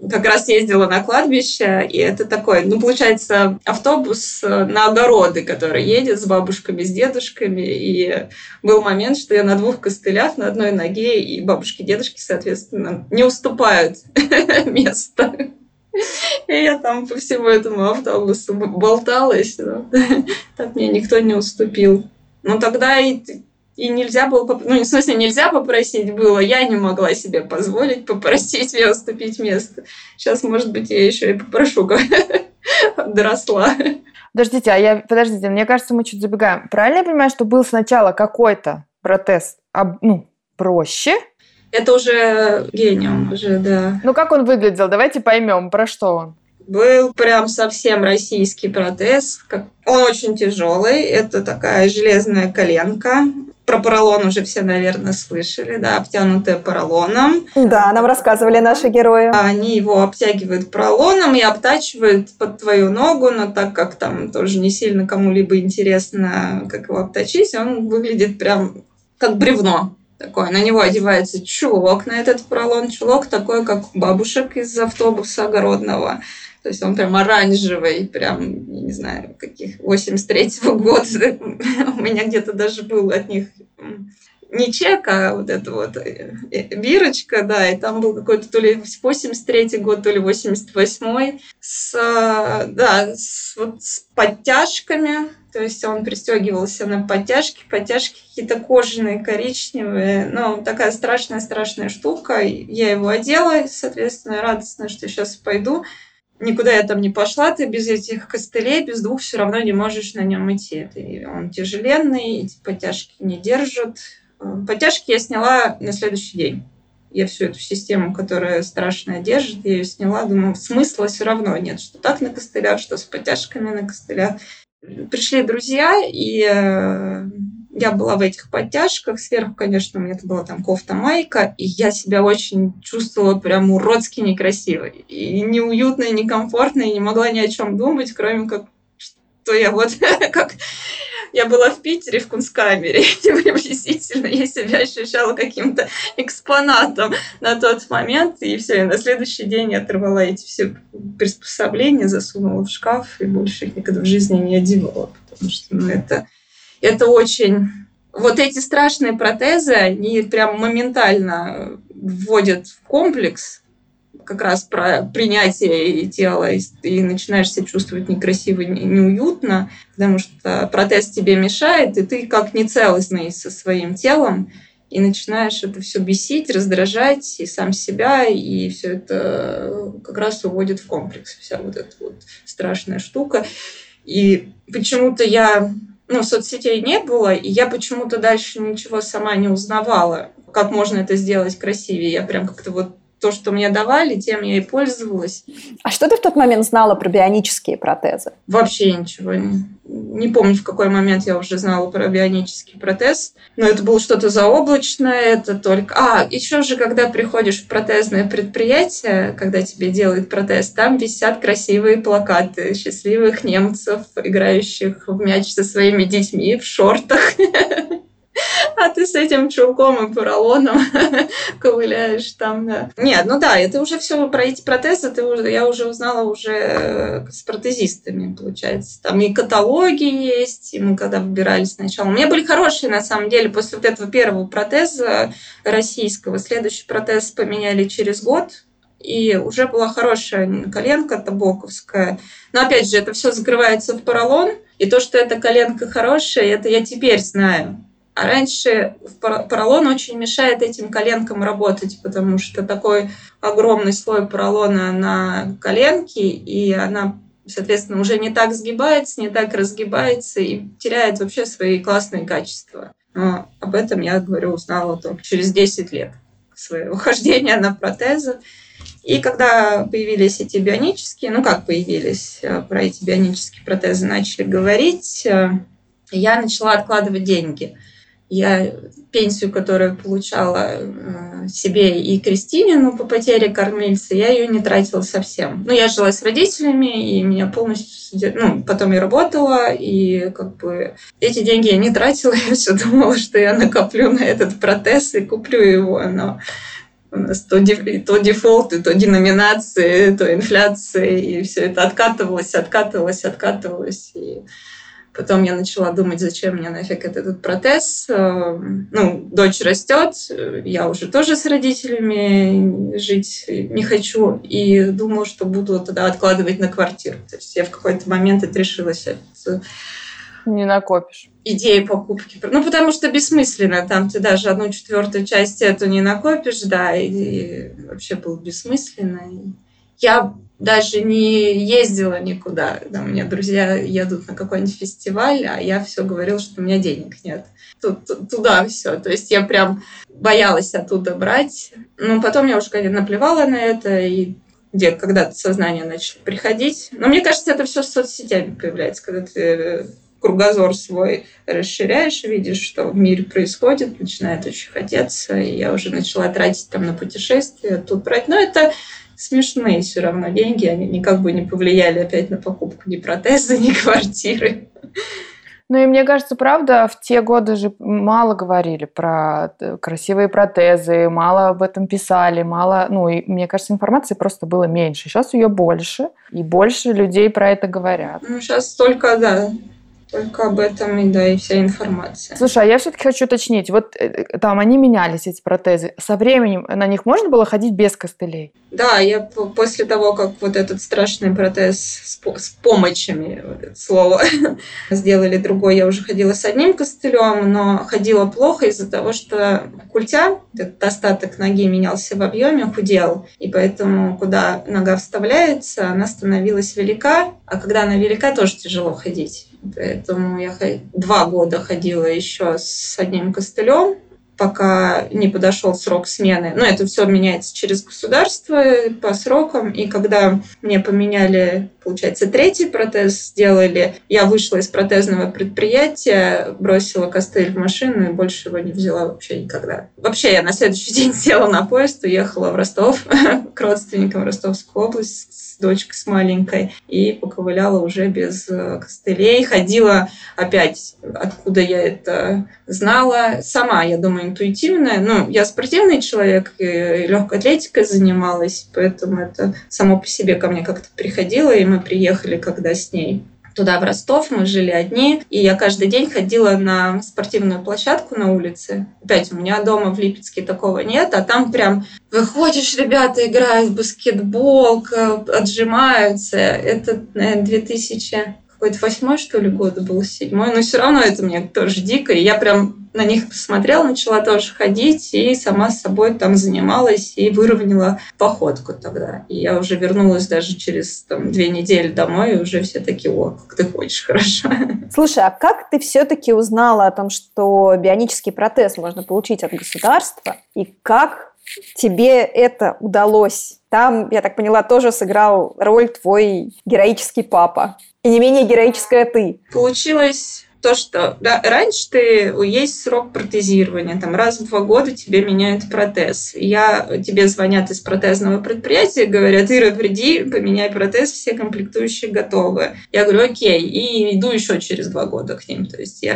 как раз ездила на кладбище, и это такой, ну, получается, автобус э, на огороды, который едет с бабушками, с дедушками, и был момент, что я на двух костылях, на одной ноге, и бабушки дедушки, соответственно, не уступают место. И я там по всему этому автобусу болталась, но так мне никто не уступил. Но тогда и и нельзя было, ну, в смысле, нельзя попросить было, я не могла себе позволить попросить мне уступить место. Сейчас, может быть, я еще и попрошу, доросла. Подождите, а я, подождите, мне кажется, мы чуть забегаем. Правильно я понимаю, что был сначала какой-то протез, ну, проще? Это уже гениум, уже, да. Ну, как он выглядел? Давайте поймем, про что он. Был прям совсем российский протез. Он очень тяжелый. Это такая железная коленка. Про поролон уже все, наверное, слышали, да, обтянутая поролоном. Да, нам рассказывали наши герои. Они его обтягивают поролоном и обтачивают под твою ногу, но так как там тоже не сильно кому-либо интересно, как его обточить, он выглядит прям как бревно такое. На него одевается чулок на этот поролон. Чулок такой, как у бабушек из автобуса огородного. То есть он прям оранжевый, прям, не знаю, каких, 83-го года. У меня где-то даже был от них не чек, а вот эта вот э, э, бирочка, да, и там был какой-то то ли 83-й год, то ли 88-й, с, да, с, вот с подтяжками, то есть он пристегивался на подтяжки, подтяжки какие-то кожаные, коричневые, ну, такая страшная-страшная штука. Я его одела, соответственно, радостно, что сейчас пойду. Никуда я там не пошла, ты без этих костылей, без двух все равно не можешь на нем идти. Он тяжеленный, эти подтяжки не держат, Подтяжки я сняла на следующий день. Я всю эту систему, которая страшная держит, я ее сняла. Думаю, смысла все равно нет, что так на костылях, что с подтяжками на костылях. Пришли друзья, и э, я была в этих подтяжках. Сверху, конечно, у меня это была там кофта-майка, и я себя очень чувствовала прям уродски некрасивой. И неуютно, и некомфортно, и не могла ни о чем думать, кроме как, что я вот как я была в Питере в Кунсткамере, и приблизительно я себя ощущала каким-то экспонатом на тот момент, и все, и на следующий день я оторвала эти все приспособления, засунула в шкаф, и больше их никогда в жизни не одевала, потому что ну, это, это очень... Вот эти страшные протезы, они прям моментально вводят в комплекс, как раз про принятие тела, и, и начинаешь себя чувствовать некрасиво, неуютно, потому что протез тебе мешает, и ты как нецелостный со своим телом, и начинаешь это все бесить, раздражать и сам себя, и все это как раз уводит в комплекс, вся вот эта вот страшная штука. И почему-то я, ну, соцсетей не было, и я почему-то дальше ничего сама не узнавала, как можно это сделать красивее. Я прям как-то вот то, что мне давали, тем я и пользовалась. А что ты в тот момент знала про бионические протезы? Вообще ничего. Не, не помню, в какой момент я уже знала про бионический протез. Но это было что-то заоблачное, это только... А, еще же, когда приходишь в протезное предприятие, когда тебе делают протез, там висят красивые плакаты счастливых немцев, играющих в мяч со своими детьми в шортах. а ты с этим чулком и поролоном ковыляешь там, да. Нет, ну да, это уже все про эти протезы, ты уже, я уже узнала уже с протезистами, получается. Там и каталоги есть, и мы когда выбирали сначала. У меня были хорошие, на самом деле, после вот этого первого протеза российского, следующий протез поменяли через год, и уже была хорошая коленка табоковская. Но опять же, это все закрывается в поролон, и то, что эта коленка хорошая, это я теперь знаю. А раньше поролон очень мешает этим коленкам работать, потому что такой огромный слой поролона на коленке, и она, соответственно, уже не так сгибается, не так разгибается и теряет вообще свои классные качества. Но об этом я, говорю, узнала только через 10 лет своего хождения на протезы. И когда появились эти бионические, ну как появились, э, про эти бионические протезы начали говорить, э, я начала откладывать деньги – я пенсию, которую получала э, себе и Кристине, ну, по потере кормильца, я ее не тратила совсем. Ну, я жила с родителями, и меня полностью... Ну, потом я работала, и как бы эти деньги я не тратила, я все думала, что я накоплю на этот протез и куплю его, но у нас то, то дефолты, то деноминации, то инфляции, и все это откатывалось, откатывалось, откатывалось. И Потом я начала думать, зачем мне нафиг этот протез. Э, ну, дочь растет, я уже тоже с родителями жить не хочу. И думала, что буду тогда откладывать на квартиру. То есть я в какой-то момент отрешилась от не накопишь. Идеи покупки. Ну, потому что бессмысленно. Там ты даже одну четвертую часть эту не накопишь, да, и, и вообще было бессмысленно. Я даже не ездила никуда. Да, у меня друзья едут на какой-нибудь фестиваль, а я все говорила, что у меня денег нет. Тут, туда все. То есть я прям боялась оттуда брать. Но потом я уже, конечно, наплевала на это, и где когда-то сознание начало приходить. Но мне кажется, это все с соцсетями появляется, когда ты кругозор свой расширяешь, видишь, что в мире происходит, начинает очень хотеться, и я уже начала тратить там на путешествия, тут брать. Но это смешные все равно деньги, они никак бы не повлияли опять на покупку ни протеза, ни квартиры. Ну и мне кажется, правда, в те годы же мало говорили про э, красивые протезы, мало об этом писали, мало, ну и мне кажется, информации просто было меньше. Сейчас ее больше, и больше людей про это говорят. Ну сейчас только, да, только об этом и да, и вся информация. Слушай, а я все-таки хочу уточнить. Вот э, там они менялись, эти протезы. Со временем на них можно было ходить без костылей? Да, я после того, как вот этот страшный протез с, с помощами, вот это слово, сделали другой, я уже ходила с одним костылем, но ходила плохо из-за того, что культя, этот остаток ноги менялся в объеме, худел, и поэтому куда нога вставляется, она становилась велика, а когда она велика, тоже тяжело ходить. Поэтому я два года ходила еще с одним костылем, пока не подошел срок смены. Но это все меняется через государство по срокам. И когда мне поменяли, получается, третий протез сделали, я вышла из протезного предприятия, бросила костыль в машину и больше его не взяла вообще никогда. Вообще я на следующий день села на поезд, уехала в Ростов к родственникам в Ростовскую область с дочкой, с маленькой, и поковыляла уже без э, костылей. Ходила опять, откуда я это знала, сама, я думаю, интуитивная. Ну, я спортивный человек, и легкой атлетикой занималась, поэтому это само по себе ко мне как-то приходило, и мы приехали, когда с ней туда, в Ростов, мы жили одни, и я каждый день ходила на спортивную площадку на улице. Опять, у меня дома в Липецке такого нет, а там прям выходишь, ребята играют в баскетбол, отжимаются. Это, наверное, 2000 какой-то восьмой, что ли, год был, седьмой, но все равно это мне тоже дико, и я прям на них посмотрела, начала тоже ходить, и сама с собой там занималась, и выровняла походку тогда. И я уже вернулась даже через там, две недели домой, и уже все такие, о, как ты ходишь хорошо. Слушай, а как ты все-таки узнала о том, что бионический протез можно получить от государства, и как тебе это удалось? Там, я так поняла, тоже сыграл роль твой героический папа и не менее героическая ты. Получилось то, что да, раньше ты есть срок протезирования, там раз в два года тебе меняют протез. Я, тебе звонят из протезного предприятия, говорят, Ира, приди, поменяй протез, все комплектующие готовы. Я говорю, окей, и иду еще через два года к ним. То есть я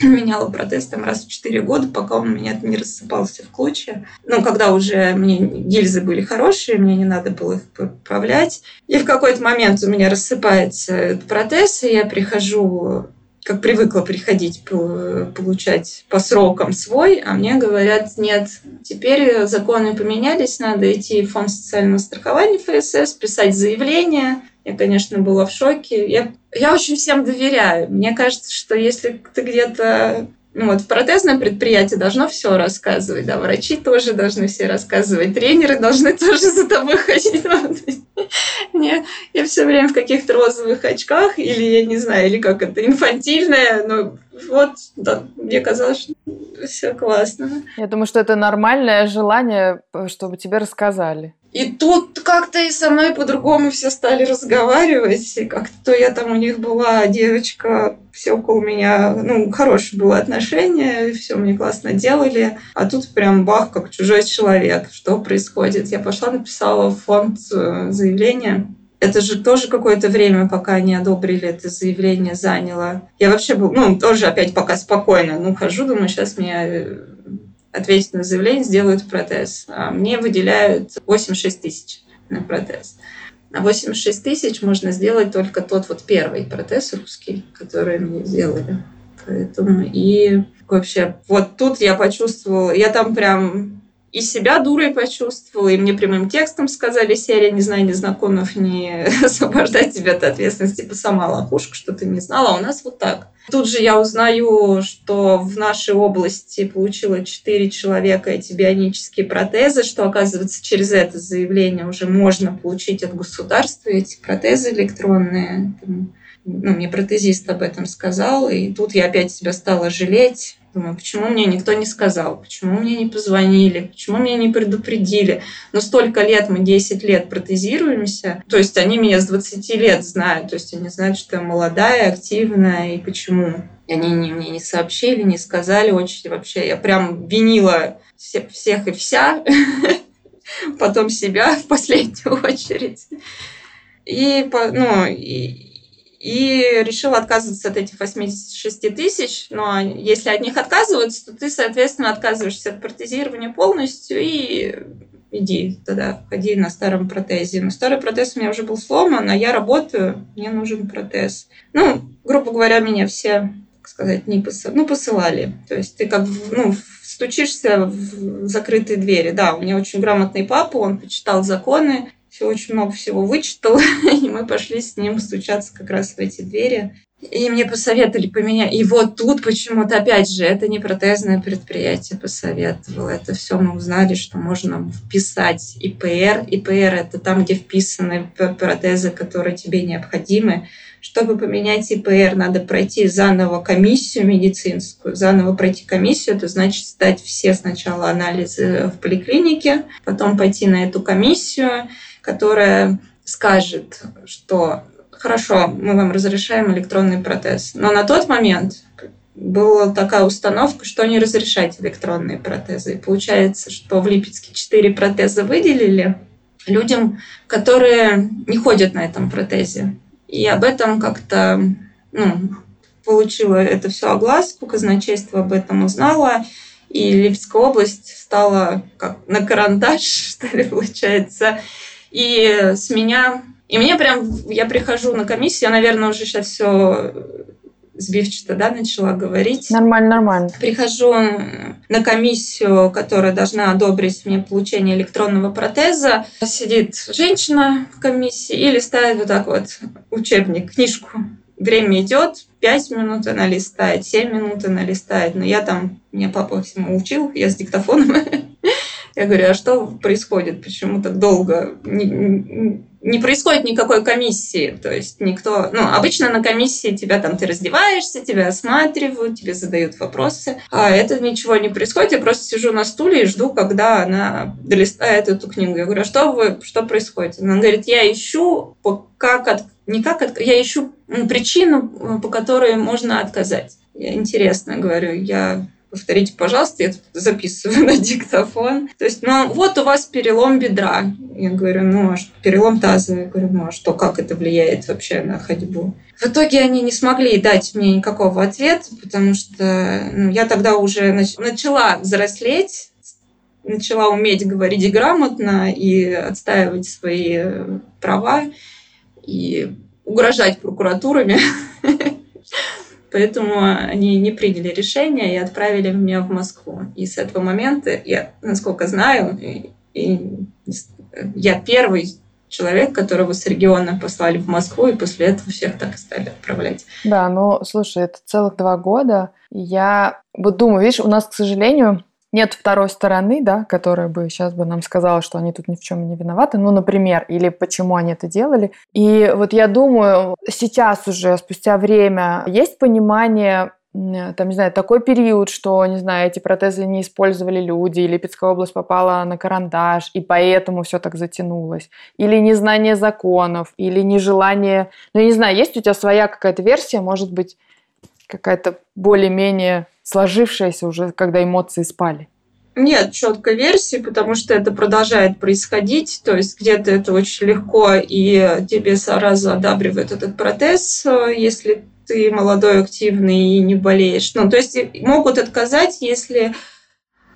меняла протез там раз в четыре года, пока он у меня не рассыпался в клочья. Ну, когда уже мне гильзы были хорошие, мне не надо было их поправлять. И в какой-то момент у меня рассыпается протез, и я прихожу как привыкла приходить получать по срокам свой, а мне говорят, нет, теперь законы поменялись, надо идти в фонд социального страхования ФСС, писать заявление. Я, конечно, была в шоке. Я, я очень всем доверяю. Мне кажется, что если ты где-то ну вот в протезном предприятии должно все рассказывать, да, врачи тоже должны все рассказывать, тренеры должны тоже за тобой ходить. Не, я все время в каких-то розовых очках, или я не знаю, или как это, инфантильная, но вот, да, мне казалось, что все классно. Я думаю, что это нормальное желание, чтобы тебе рассказали. И тут как-то и со мной по-другому все стали разговаривать. И как-то я там у них была девочка, все около меня, ну, хорошее было отношение, все мне классно делали. А тут прям бах, как чужой человек. Что происходит? Я пошла, написала в фонд э, заявление. Это же тоже какое-то время, пока они одобрили это заявление, заняло. Я вообще был, ну, тоже опять пока спокойно, ну, хожу, думаю, сейчас меня ответить на заявление, сделают протез. А мне выделяют 86 тысяч на протез. На 86 тысяч можно сделать только тот вот первый протез русский, который мне сделали. Поэтому и вообще вот тут я почувствовала, я там прям и себя дурой почувствовала, и мне прямым текстом сказали, серия «Не знаю незнакомых, не освобождать тебя от ответственности, типа сама лохушка, что ты не знала». А у нас вот так. Тут же я узнаю, что в нашей области получило 4 человека эти бионические протезы, что, оказывается, через это заявление уже можно получить от государства эти протезы электронные. Ну, мне протезист об этом сказал, и тут я опять себя стала жалеть, Думаю, почему мне никто не сказал, почему мне не позвонили, почему меня не предупредили. Но столько лет, мы 10 лет протезируемся, то есть они меня с 20 лет знают, то есть они знают, что я молодая, активная, и почему. И они не, мне не сообщили, не сказали очень вообще. Я прям винила все, всех и вся, потом себя в последнюю очередь. И, ну, и, и решил отказываться от этих 86 тысяч. Но если от них отказываться, то ты, соответственно, отказываешься от протезирования полностью и иди тогда, ходи на старом протезе. Но старый протез у меня уже был сломан, а я работаю, мне нужен протез. Ну, грубо говоря, меня все, так сказать, не посылали, ну, посылали. То есть ты как, ну, стучишься в закрытые двери. Да, у меня очень грамотный папа, он почитал законы, все очень много всего вычитал, и мы пошли с ним стучаться как раз в эти двери. И мне посоветовали поменять. И вот тут почему-то, опять же, это не протезное предприятие посоветовало. Это все мы узнали, что можно вписать ИПР. ИПР – это там, где вписаны протезы, которые тебе необходимы. Чтобы поменять ИПР, надо пройти заново комиссию медицинскую. Заново пройти комиссию, это значит сдать все сначала анализы в поликлинике, потом пойти на эту комиссию, которая скажет, что хорошо, мы вам разрешаем электронный протез. Но на тот момент была такая установка, что не разрешать электронные протезы. И получается, что в Липецке четыре протеза выделили людям, которые не ходят на этом протезе. И об этом как-то ну, получила это все огласку, казначейство об этом узнало, и Липецкая область стала как на карандаш, что ли, получается. И с меня... И мне прям... Я прихожу на комиссию, я, наверное, уже сейчас все сбивчато, да, начала говорить. Нормально, нормально. Прихожу на комиссию, которая должна одобрить мне получение электронного протеза. Сидит женщина в комиссии и листает вот так вот учебник, книжку. Время идет, 5 минут она листает, 7 минут она листает. Но я там, меня папа всему учил, я с диктофоном. Я говорю, а что происходит? Почему так долго? Не, происходит никакой комиссии. То есть никто... Ну, обычно на комиссии тебя там, ты раздеваешься, тебя осматривают, тебе задают вопросы. А это ничего не происходит. Я просто сижу на стуле и жду, когда она долистает эту книгу. Я говорю, а что вы, что происходит? Она говорит, я ищу, как от, не как от, я ищу причину, по которой можно отказать. Я интересно говорю, я повторите, пожалуйста, я записываю на диктофон. То есть, ну, вот у вас перелом бедра. Я говорю, ну, а что, перелом таза. Я говорю, ну, а что, как это влияет вообще на ходьбу? В итоге они не смогли дать мне никакого ответа, потому что ну, я тогда уже нач- начала взрослеть, начала уметь говорить грамотно и отстаивать свои права и угрожать прокуратурами. Поэтому они не приняли решение и отправили меня в Москву. И с этого момента, я, насколько знаю, и, и я первый человек, которого с региона послали в Москву, и после этого всех так и стали отправлять. Да, ну, слушай, это целых два года. Я вот думаю, видишь, у нас, к сожалению, нет второй стороны, да, которая бы сейчас бы нам сказала, что они тут ни в чем не виноваты, ну, например, или почему они это делали. И вот я думаю, сейчас уже, спустя время, есть понимание там, не знаю, такой период, что, не знаю, эти протезы не использовали люди, или Липецкая область попала на карандаш, и поэтому все так затянулось. Или незнание законов, или нежелание... Ну, я не знаю, есть у тебя своя какая-то версия, может быть, какая-то более-менее сложившаяся уже, когда эмоции спали? Нет четкой версии, потому что это продолжает происходить. То есть где-то это очень легко, и тебе сразу одабривают этот протез, если ты молодой, активный и не болеешь. Ну, то есть могут отказать, если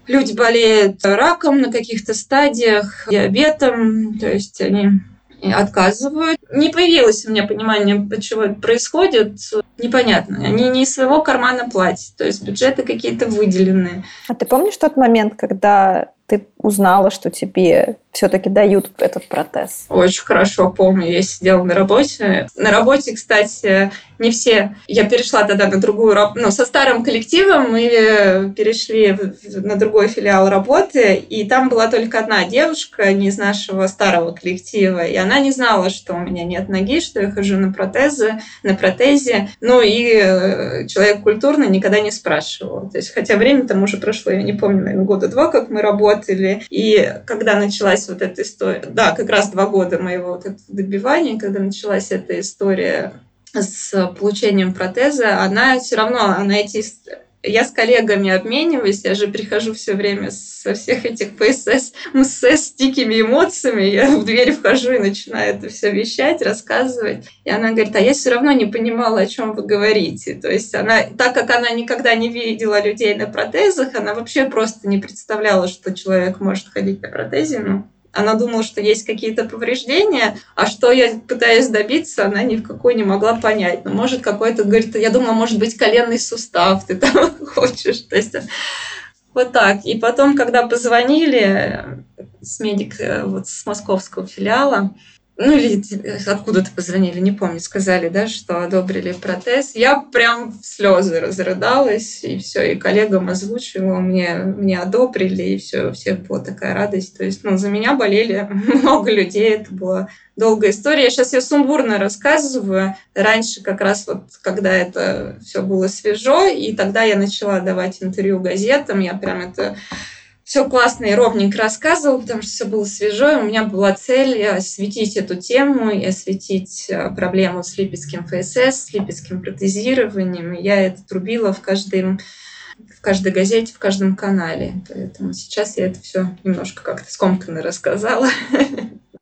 люди болеют раком на каких-то стадиях, диабетом, то есть они отказывают. Не появилось у меня понимания, почему это происходит. Непонятно. Они не из своего кармана платят. То есть бюджеты какие-то выделенные. А ты помнишь тот момент, когда ты узнала, что тебе все-таки дают этот протез? Очень хорошо помню. Я сидела на работе. На работе, кстати, не все. Я перешла тогда на другую работу. Ну, со старым коллективом мы перешли на другой филиал работы, и там была только одна девушка не из нашего старого коллектива, и она не знала, что у меня нет ноги, что я хожу на протезы, на протезе. Ну и э, человек культурный никогда не спрашивал. То есть, хотя время там уже прошло, я не помню, наверное, года два, как мы работали. И когда началась вот эта история, да, как раз два года моего вот этого добивания, когда началась эта история с получением протеза, она все равно, она эти я с коллегами обмениваюсь, я же прихожу все время со всех этих ПСС, МСС с дикими эмоциями, я в дверь вхожу и начинаю это все вещать, рассказывать. И она говорит, а я все равно не понимала, о чем вы говорите. То есть она, так как она никогда не видела людей на протезах, она вообще просто не представляла, что человек может ходить на протезе. Ну, она думала, что есть какие-то повреждения, а что я пытаюсь добиться, она ни в какой не могла понять. Ну, может, какой-то, говорит, я думала, может быть, коленный сустав ты там хочешь. То есть вот так. И потом, когда позвонили с медик э, вот с московского филиала, ну или откуда-то позвонили, не помню, сказали, да, что одобрили протез. Я прям в слезы разрыдалась, и все, и коллегам озвучивала, мне, мне одобрили, и все, у всех была такая радость. То есть, ну, за меня болели много людей, это была долгая история. Я сейчас ее сумбурно рассказываю. Раньше как раз вот, когда это все было свежо, и тогда я начала давать интервью газетам, я прям это все классно и ровненько рассказывал, потому что все было свежо, и у меня была цель осветить эту тему и осветить э, проблему с липецким ФСС, с липецким протезированием. я это трубила в каждой в каждой газете, в каждом канале. Поэтому сейчас я это все немножко как-то скомканно рассказала.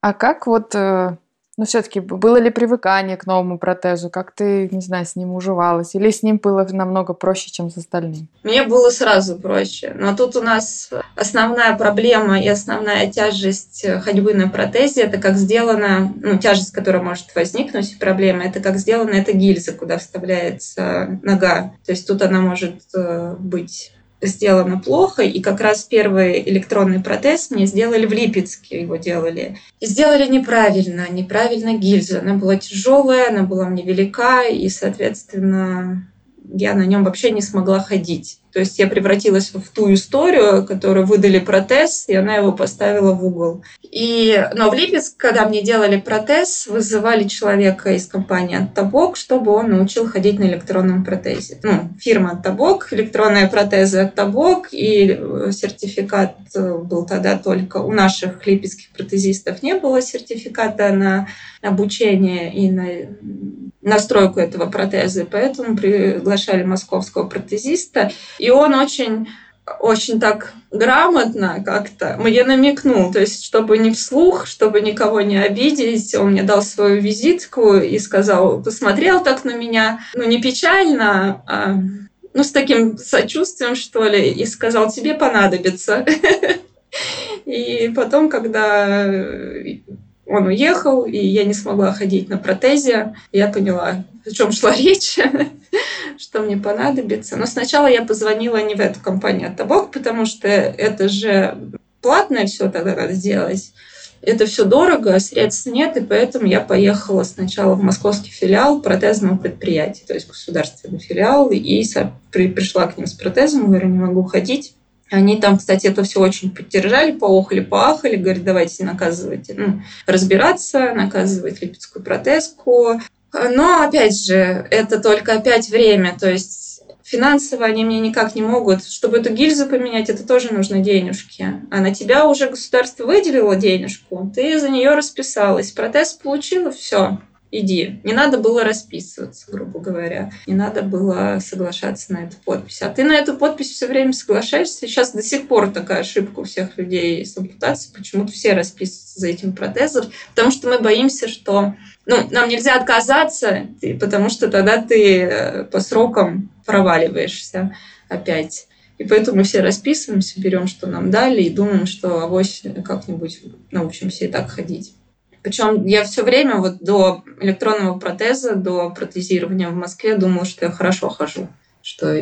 А как вот э, но все-таки было ли привыкание к новому протезу? Как ты, не знаю, с ним уживалась? Или с ним было намного проще, чем с остальным? Мне было сразу проще. Но тут у нас основная проблема и основная тяжесть ходьбы на протезе, это как сделана, ну, тяжесть, которая может возникнуть, проблема, это как сделана эта гильза, куда вставляется нога. То есть тут она может э, быть сделано плохо, и как раз первый электронный протез мне сделали в Липецке, его делали. Сделали неправильно, неправильно гильза. Она была тяжелая, она была мне велика, и, соответственно, я на нем вообще не смогла ходить. То есть я превратилась в ту историю, которую выдали протез, и она его поставила в угол. И, но в Липецк, когда мне делали протез, вызывали человека из компании Оттабок, чтобы он научил ходить на электронном протезе. Ну, фирма Оттабок, электронные протезы Оттабок, и э, сертификат э, был тогда только у наших липецких протезистов не было сертификата на обучение и на настройку этого протеза, поэтому приглашали московского протезиста. И он очень очень так грамотно как-то мне намекнул, то есть чтобы не вслух, чтобы никого не обидеть, он мне дал свою визитку и сказал, посмотрел так на меня, ну не печально, а ну с таким сочувствием что ли, и сказал, тебе понадобится. И потом, когда он уехал, и я не смогла ходить на протезе. Я поняла, о чем шла речь, что мне понадобится. Но сначала я позвонила не в эту компанию, а Табок, потому что это же платное все тогда надо сделать. Это все дорого, а средств нет, и поэтому я поехала сначала в московский филиал протезного предприятия, то есть государственный филиал, и пришла к ним с протезом, говорю, не могу ходить. Они там, кстати, это все очень поддержали, поохали, поахали, говорят, давайте наказывайте, ну, разбираться, наказывать липецкую протезку. Но, опять же, это только опять время, то есть финансово они мне никак не могут. Чтобы эту гильзу поменять, это тоже нужны денежки. А на тебя уже государство выделило денежку, ты за нее расписалась, протез получила, все иди. Не надо было расписываться, грубо говоря. Не надо было соглашаться на эту подпись. А ты на эту подпись все время соглашаешься. Сейчас до сих пор такая ошибка у всех людей с ампутацией. Почему-то все расписываются за этим протезом. Потому что мы боимся, что ну, нам нельзя отказаться, потому что тогда ты э, по срокам проваливаешься опять. И поэтому мы все расписываемся, берем, что нам дали, и думаем, что авось как-нибудь научимся и так ходить. Причем я все время вот до электронного протеза, до протезирования в Москве думала, что я хорошо хожу, что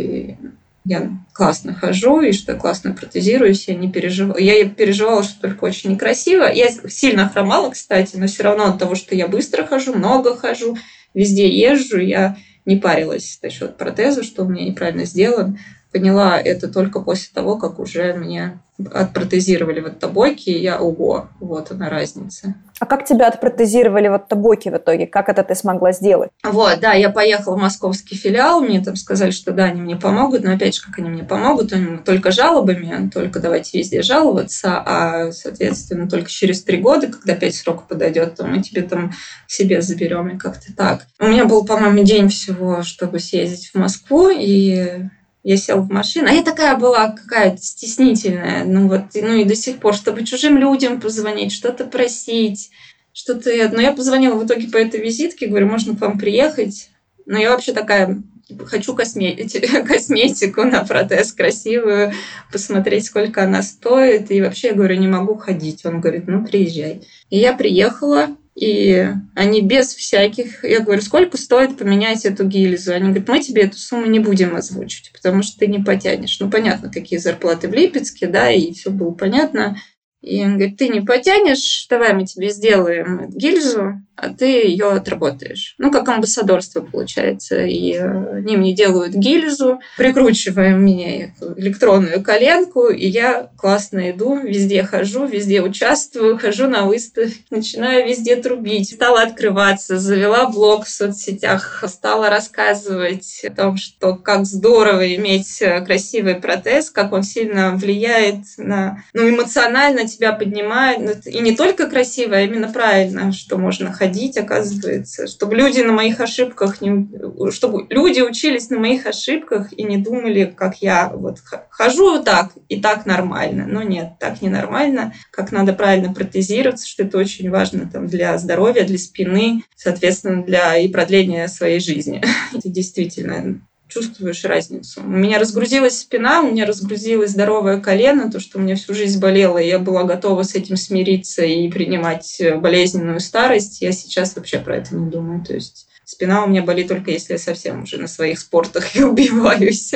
я классно хожу и что я классно протезируюсь. Я не переживала. Я переживала, что только очень некрасиво. Я сильно хромала, кстати, но все равно от того, что я быстро хожу, много хожу, везде езжу, я не парилась насчет протеза, что у меня неправильно сделан. Поняла это только после того, как уже мне отпротезировали вот табойки, и я, ого, вот она разница. А как тебя отпротезировали вот табойки в итоге? Как это ты смогла сделать? Вот, да, я поехала в московский филиал, мне там сказали, что да, они мне помогут, но опять же, как они мне помогут, они только жалобами, только давайте везде жаловаться, а, соответственно, только через три года, когда опять срок подойдет, то мы тебе там себе заберем и как-то так. У меня был, по-моему, день всего, чтобы съездить в Москву, и Я села в машину, а я такая была какая-то стеснительная. Ну вот, ну и до сих пор, чтобы чужим людям позвонить, что-то просить, что-то... Но я позвонила в итоге по этой визитке, говорю, можно к вам приехать. Но я вообще такая хочу косметику, косметику на протез красивую, посмотреть, сколько она стоит. И вообще, я говорю, не могу ходить. Он говорит, ну, приезжай. И я приехала, и они без всяких... Я говорю, сколько стоит поменять эту гильзу? Они говорят, мы тебе эту сумму не будем озвучивать, потому что ты не потянешь. Ну, понятно, какие зарплаты в Липецке, да, и все было понятно. И он говорит, ты не потянешь, давай мы тебе сделаем гильзу, ты ее отработаешь. Ну, как амбассадорство получается. И э, они мне делают гильзу, прикручиваем мне электронную коленку, и я классно иду, везде хожу, везде участвую, хожу на выставки, начинаю везде трубить. Стала открываться, завела блог в соцсетях, стала рассказывать о том, что как здорово иметь э, красивый протез, как он сильно влияет на, ну, эмоционально тебя поднимает. И не только красиво, а именно правильно, что можно ходить ходить, оказывается, чтобы люди на моих ошибках не, чтобы люди учились на моих ошибках и не думали, как я вот хожу так и так нормально, но нет, так не нормально, как надо правильно протезироваться, что это очень важно там для здоровья, для спины, соответственно, для и продления своей жизни. Это действительно чувствуешь разницу. У меня разгрузилась спина, у меня разгрузилось здоровое колено, то, что у меня всю жизнь болело, и я была готова с этим смириться и принимать болезненную старость. Я сейчас вообще про это не думаю. То есть спина у меня болит только если я совсем уже на своих спортах и убиваюсь.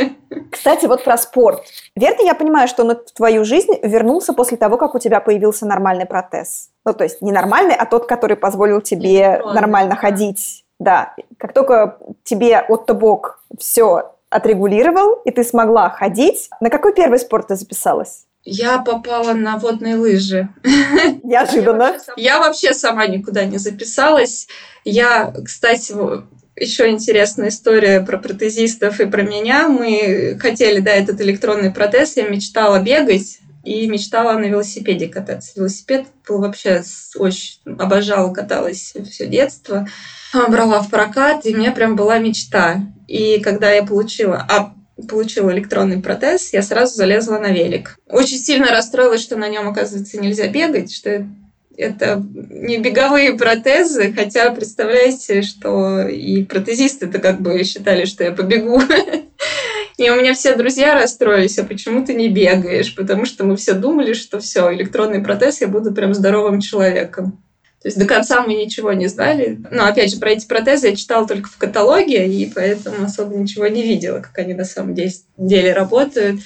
Кстати, вот про спорт. Верно я понимаю, что он в твою жизнь вернулся после того, как у тебя появился нормальный протез? Ну, то есть не нормальный, а тот, который позволил тебе нормально ходить да, как только тебе отто-бок все отрегулировал, и ты смогла ходить, на какой первый спорт ты записалась? Я попала на водные лыжи. Неожиданно. Я вообще сама никуда не записалась. Я, кстати, еще интересная история про протезистов и про меня. Мы хотели, да, этот электронный протез. Я мечтала бегать и мечтала на велосипеде кататься. Велосипед был вообще очень... Обожала, каталась все детство. Брала в прокат, и у меня прям была мечта. И когда я получила, а получила электронный протез, я сразу залезла на велик. Очень сильно расстроилась, что на нем, оказывается, нельзя бегать, что это не беговые протезы, хотя представляете, что и протезисты-то как бы считали, что я побегу. И у меня все друзья расстроились, а почему ты не бегаешь? Потому что мы все думали, что все, электронный протез, я буду прям здоровым человеком. То есть до конца мы ничего не знали. Но опять же, про эти протезы я читала только в каталоге, и поэтому особо ничего не видела, как они на самом деле работают.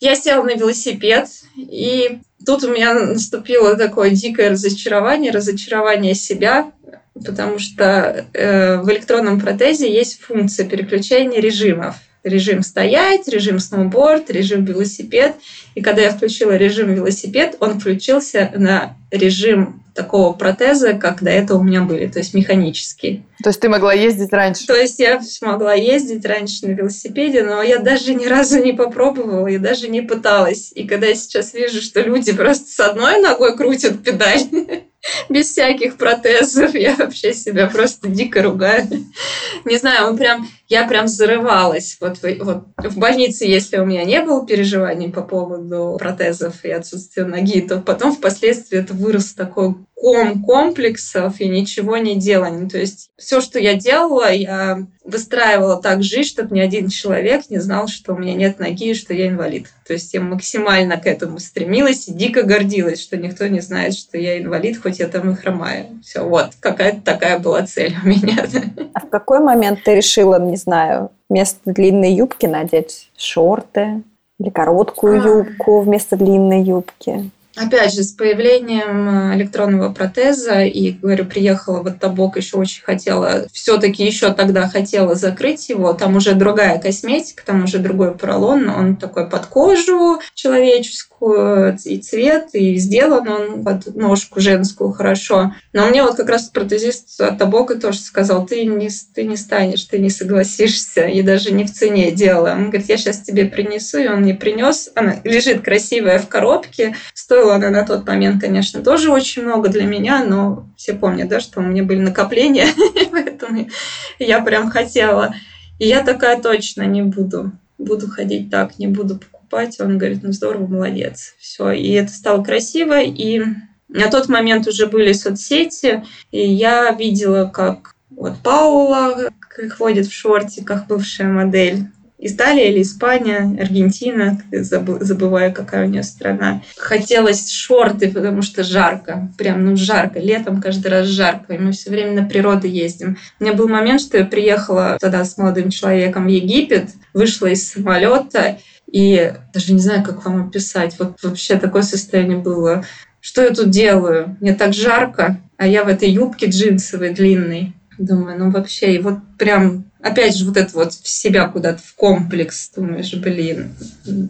Я села на велосипед, и тут у меня наступило такое дикое разочарование, разочарование себя, потому что э, в электронном протезе есть функция переключения режимов. Режим стоять, режим сноуборд, режим велосипед. И когда я включила режим велосипед, он включился на режим такого протеза, как до этого у меня были, то есть механический. То есть ты могла ездить раньше? То есть я могла ездить раньше на велосипеде, но я даже ни разу не попробовала, я даже не пыталась. И когда я сейчас вижу, что люди просто с одной ногой крутят педаль, без всяких протезов. Я вообще себя просто дико ругаю. Не знаю, он прям, я прям взрывалась. Вот, вот в больнице, если у меня не было переживаний по поводу протезов и отсутствия ноги, то потом впоследствии это вырос такой ком комплексов и ничего не делания. То есть все, что я делала, я выстраивала так жизнь, чтобы ни один человек не знал, что у меня нет ноги и что я инвалид. То есть я максимально к этому стремилась и дико гордилась, что никто не знает, что я инвалид, хоть я там и хромаю. Все, вот, какая-то такая была цель у меня. А в какой момент ты решила, знаю, вместо длинной юбки надеть шорты или короткую а. юбку вместо длинной юбки? Опять же, с появлением э, электронного протеза, и, говорю, приехала в Оттабок, еще очень хотела, все-таки еще тогда хотела закрыть его, там уже другая косметика, там уже другой поролон, он такой под кожу человеческую, и цвет, и сделан он под ножку женскую хорошо. Но мне вот как раз протезист от Табока тоже сказал, ты не, ты не станешь, ты не согласишься, и даже не в цене дело. Он говорит, я сейчас тебе принесу, и он мне принес. Она лежит красивая в коробке, стоила она на тот момент, конечно, тоже очень много для меня, но все помнят, да, что у меня были накопления, поэтому я прям хотела. И я такая точно не буду буду ходить так, не буду покупать. Он говорит, ну здорово, молодец. Все, и это стало красиво, и на тот момент уже были соцсети, и я видела, как вот Паула ходит в шортиках, бывшая модель, Италия или Испания, Аргентина, забываю, какая у нее страна. Хотелось шорты, потому что жарко, прям, ну, жарко. Летом каждый раз жарко, и мы все время на природу ездим. У меня был момент, что я приехала тогда с молодым человеком в Египет, вышла из самолета, и даже не знаю, как вам описать. Вот вообще такое состояние было. Что я тут делаю? Мне так жарко, а я в этой юбке джинсовой длинной. Думаю, ну вообще, и вот прям, опять же, вот это вот в себя куда-то, в комплекс. Думаешь, блин,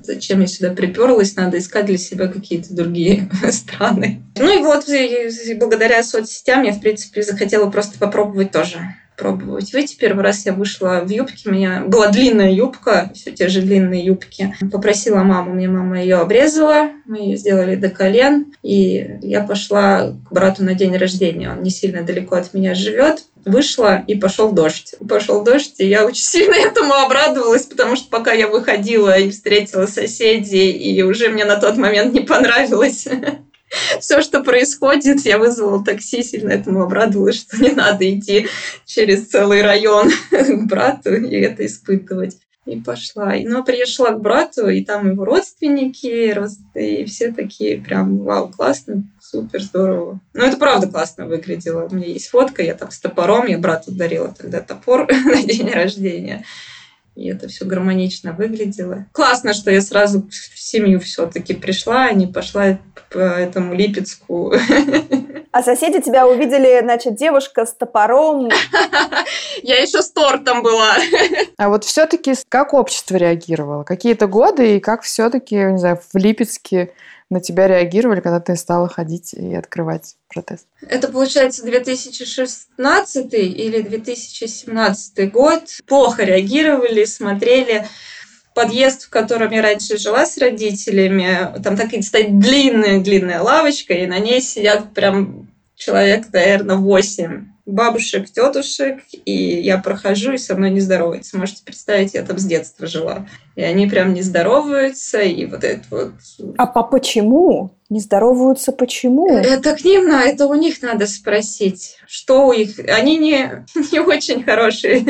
зачем я сюда приперлась? Надо искать для себя какие-то другие страны. Ну и вот, и благодаря соцсетям я, в принципе, захотела просто попробовать тоже пробовать выйти. Первый раз я вышла в юбке, у меня была длинная юбка, все те же длинные юбки. Попросила маму, мне мама ее обрезала, мы ее сделали до колен, и я пошла к брату на день рождения. Он не сильно далеко от меня живет. Вышла, и пошел дождь. Пошел дождь, и я очень сильно этому обрадовалась, потому что пока я выходила и встретила соседей, и уже мне на тот момент не понравилось все, что происходит, я вызвала такси, сильно этому обрадовалась, что не надо идти через целый район к брату и это испытывать. И пошла. Но пришла к брату, и там его родственники, и все такие прям, вау, классно, супер, здорово. Ну, это правда классно выглядело. У меня есть фотка, я там с топором, я брату дарила тогда топор на день рождения и это все гармонично выглядело. Классно, что я сразу в семью все-таки пришла, а не пошла по этому Липецку. А соседи тебя увидели, значит, девушка с топором. Я еще с тортом была. А вот все-таки как общество реагировало? Какие-то годы и как все-таки, не знаю, в Липецке на тебя реагировали, когда ты стала ходить и открывать протез? Это, получается, 2016 или 2017 год. Плохо реагировали, смотрели подъезд, в котором я раньше жила с родителями, там так и стоит длинная-длинная лавочка, и на ней сидят прям человек, наверное, 8 бабушек, тетушек, и я прохожу, и со мной не здороваются. Можете представить, я там с детства жила. И они прям не здороваются, и вот это вот... А по почему? Не здороваются почему? Это к ним, на это у них надо спросить, что у них... Они не, не очень хорошие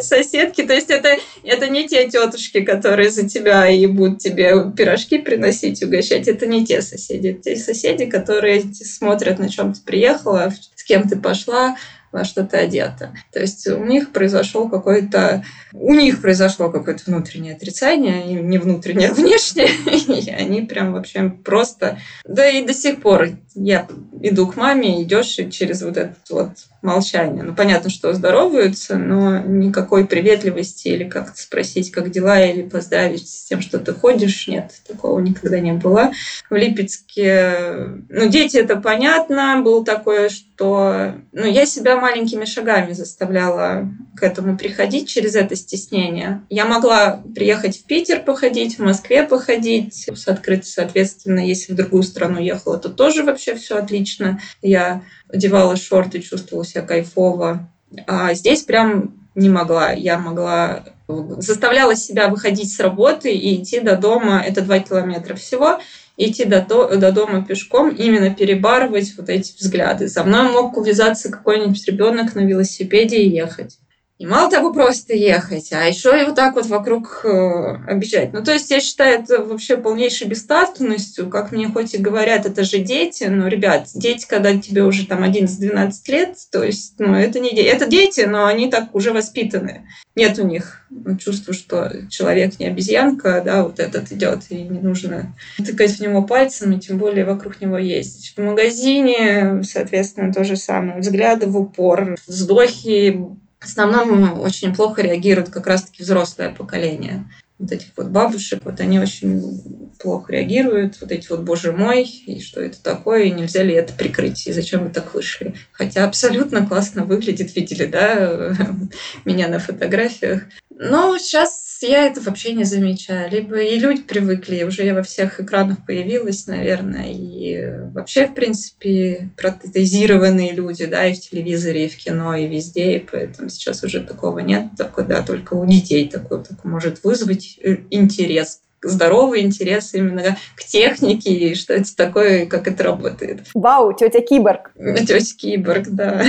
соседки, то есть это, это не те тетушки, которые за тебя и будут тебе пирожки приносить, угощать, это не те соседи. Те соседи, которые смотрят, на чем ты приехала, кем ты пошла, во что ты одета. То есть у них произошел какой-то... У них произошло какое-то внутреннее отрицание, не внутреннее, а внешнее. И они прям вообще просто... Да и до сих пор я иду к маме, идешь через вот это вот молчание. Ну, понятно, что здороваются, но никакой приветливости или как-то спросить, как дела, или поздравить с тем, что ты ходишь, нет, такого никогда не было. В Липецке, ну, дети, это понятно, было такое, что, ну, я себя маленькими шагами заставляла к этому приходить через это стеснение. Я могла приехать в Питер походить, в Москве походить, с открытой, соответственно, если в другую страну ехала, то тоже вообще все отлично. Я одевала шорты, чувствовала себя кайфово. А здесь прям не могла. Я могла заставляла себя выходить с работы и идти до дома, это два километра всего, идти до, до дома пешком, именно перебарывать вот эти взгляды. За мной мог увязаться какой-нибудь ребенок на велосипеде и ехать. И мало того, просто ехать, а еще и вот так вот вокруг э, обижать. Ну, то есть, я считаю, это вообще полнейшей бестактностью. Как мне хоть и говорят, это же дети, но, ребят, дети, когда тебе уже там 11-12 лет, то есть, ну, это не дети. Это дети, но они так уже воспитаны. Нет у них чувства, что человек не обезьянка, да, вот этот идет, и не нужно тыкать в него пальцем, и тем более вокруг него ездить. В магазине, соответственно, то же самое. Взгляды в упор, вздохи, в основном очень плохо реагирует как раз-таки взрослое поколение. Вот этих вот бабушек, вот они очень плохо реагируют, вот эти вот, боже мой, и что это такое, и нельзя ли это прикрыть, и зачем вы так вышли. Хотя абсолютно классно выглядит, видели, да, меня на фотографиях. Но сейчас я это вообще не замечаю. Либо и люди привыкли, уже я во всех экранах появилась, наверное, и вообще, в принципе, протезированные люди, да, и в телевизоре, и в кино, и везде, и поэтому сейчас уже такого нет, такой, да, только у детей такой, такой может вызвать э, интерес здоровый интерес именно к технике и что это такое, как это работает. Вау, тетя Киборг. Тетя Киборг, да.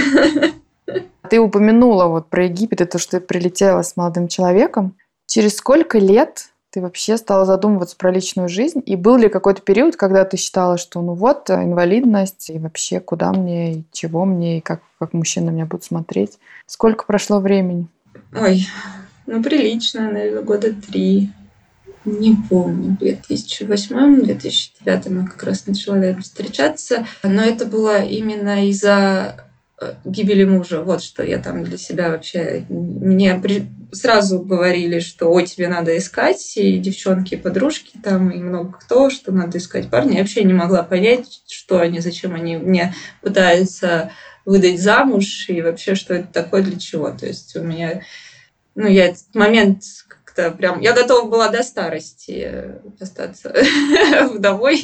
Ты упомянула вот про Египет и то, что ты прилетела с молодым человеком. Через сколько лет ты вообще стала задумываться про личную жизнь? И был ли какой-то период, когда ты считала, что ну вот, инвалидность, и вообще куда мне, и чего мне, и как, как мужчина меня будут смотреть? Сколько прошло времени? Ой, ну прилично, наверное, года три. Не помню, в 2008-2009 мы как раз начала встречаться. Но это было именно из-за э, гибели мужа. Вот что я там для себя вообще... Мне при... сразу говорили, что о, тебе надо искать, и девчонки, и подружки там, и много кто, что надо искать парня. Я вообще не могла понять, что они, зачем они мне пытаются выдать замуж, и вообще, что это такое, для чего. То есть у меня... Ну, я этот момент как-то прям... Я готова была до старости остаться вдовой.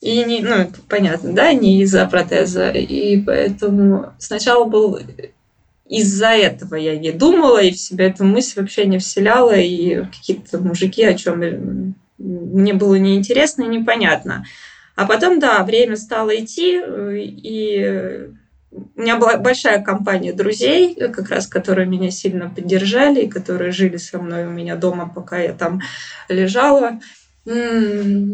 И не, ну, понятно, да, не из-за протеза. И поэтому сначала был из-за этого я не думала, и в себя эту мысль вообще не вселяла, и какие-то мужики, о чем мне было неинтересно и непонятно. А потом, да, время стало идти, и у меня была большая компания друзей, как раз, которые меня сильно поддержали, которые жили со мной у меня дома, пока я там лежала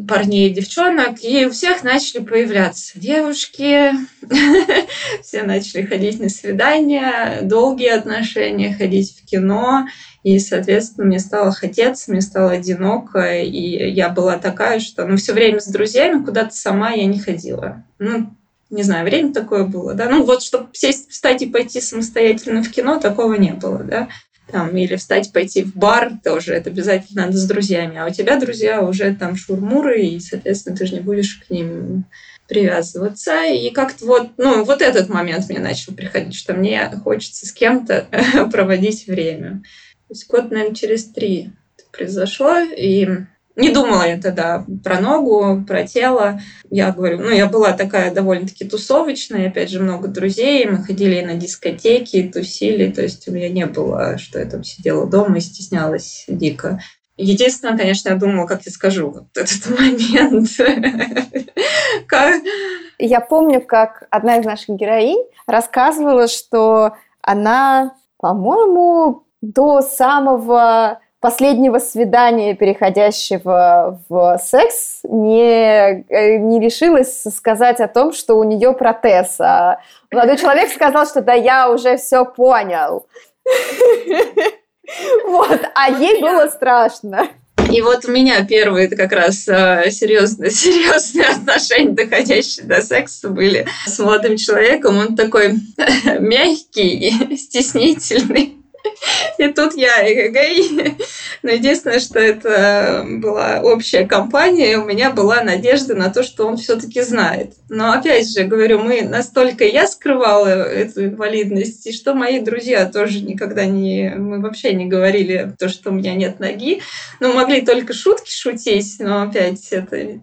парней и девчонок, и у всех начали появляться девушки, все начали ходить на свидания, долгие отношения, ходить в кино, и, соответственно, мне стало хотеться, мне стало одиноко, и я была такая, что ну, все время с друзьями куда-то сама я не ходила. Ну, не знаю, время такое было, да. Ну вот, чтобы сесть, встать и пойти самостоятельно в кино, такого не было, да. Там, или встать, пойти в бар, тоже это обязательно надо с друзьями. А у тебя друзья уже там шурмуры, и, соответственно, ты же не будешь к ним привязываться. И как-то вот, ну, вот этот момент мне начал приходить, что мне хочется с кем-то проводить время. То есть год, наверное, через три это произошло, и не думала я тогда про ногу, про тело. Я говорю, ну, я была такая довольно-таки тусовочная, опять же, много друзей, мы ходили на дискотеки, тусили, то есть у меня не было, что я там сидела дома и стеснялась дико. Единственное, конечно, я думала, как я скажу вот этот момент. Я помню, как одна из наших героинь рассказывала, что она, по-моему, до самого последнего свидания, переходящего в секс, не, э, не решилась сказать о том, что у нее протез. А молодой человек сказал, что да, я уже все понял. Вот, а ей было страшно. И вот у меня первые как раз э, серьезные, серьезные отношения, доходящие до секса, были с молодым человеком. Он такой мягкий стеснительный. И тут я эгегей. Но единственное, что это была общая компания, и у меня была надежда на то, что он все-таки знает. Но опять же, говорю, мы настолько я скрывала эту инвалидность, и что мои друзья тоже никогда не... Мы вообще не говорили то, что у меня нет ноги. Ну, могли только шутки шутить, но опять это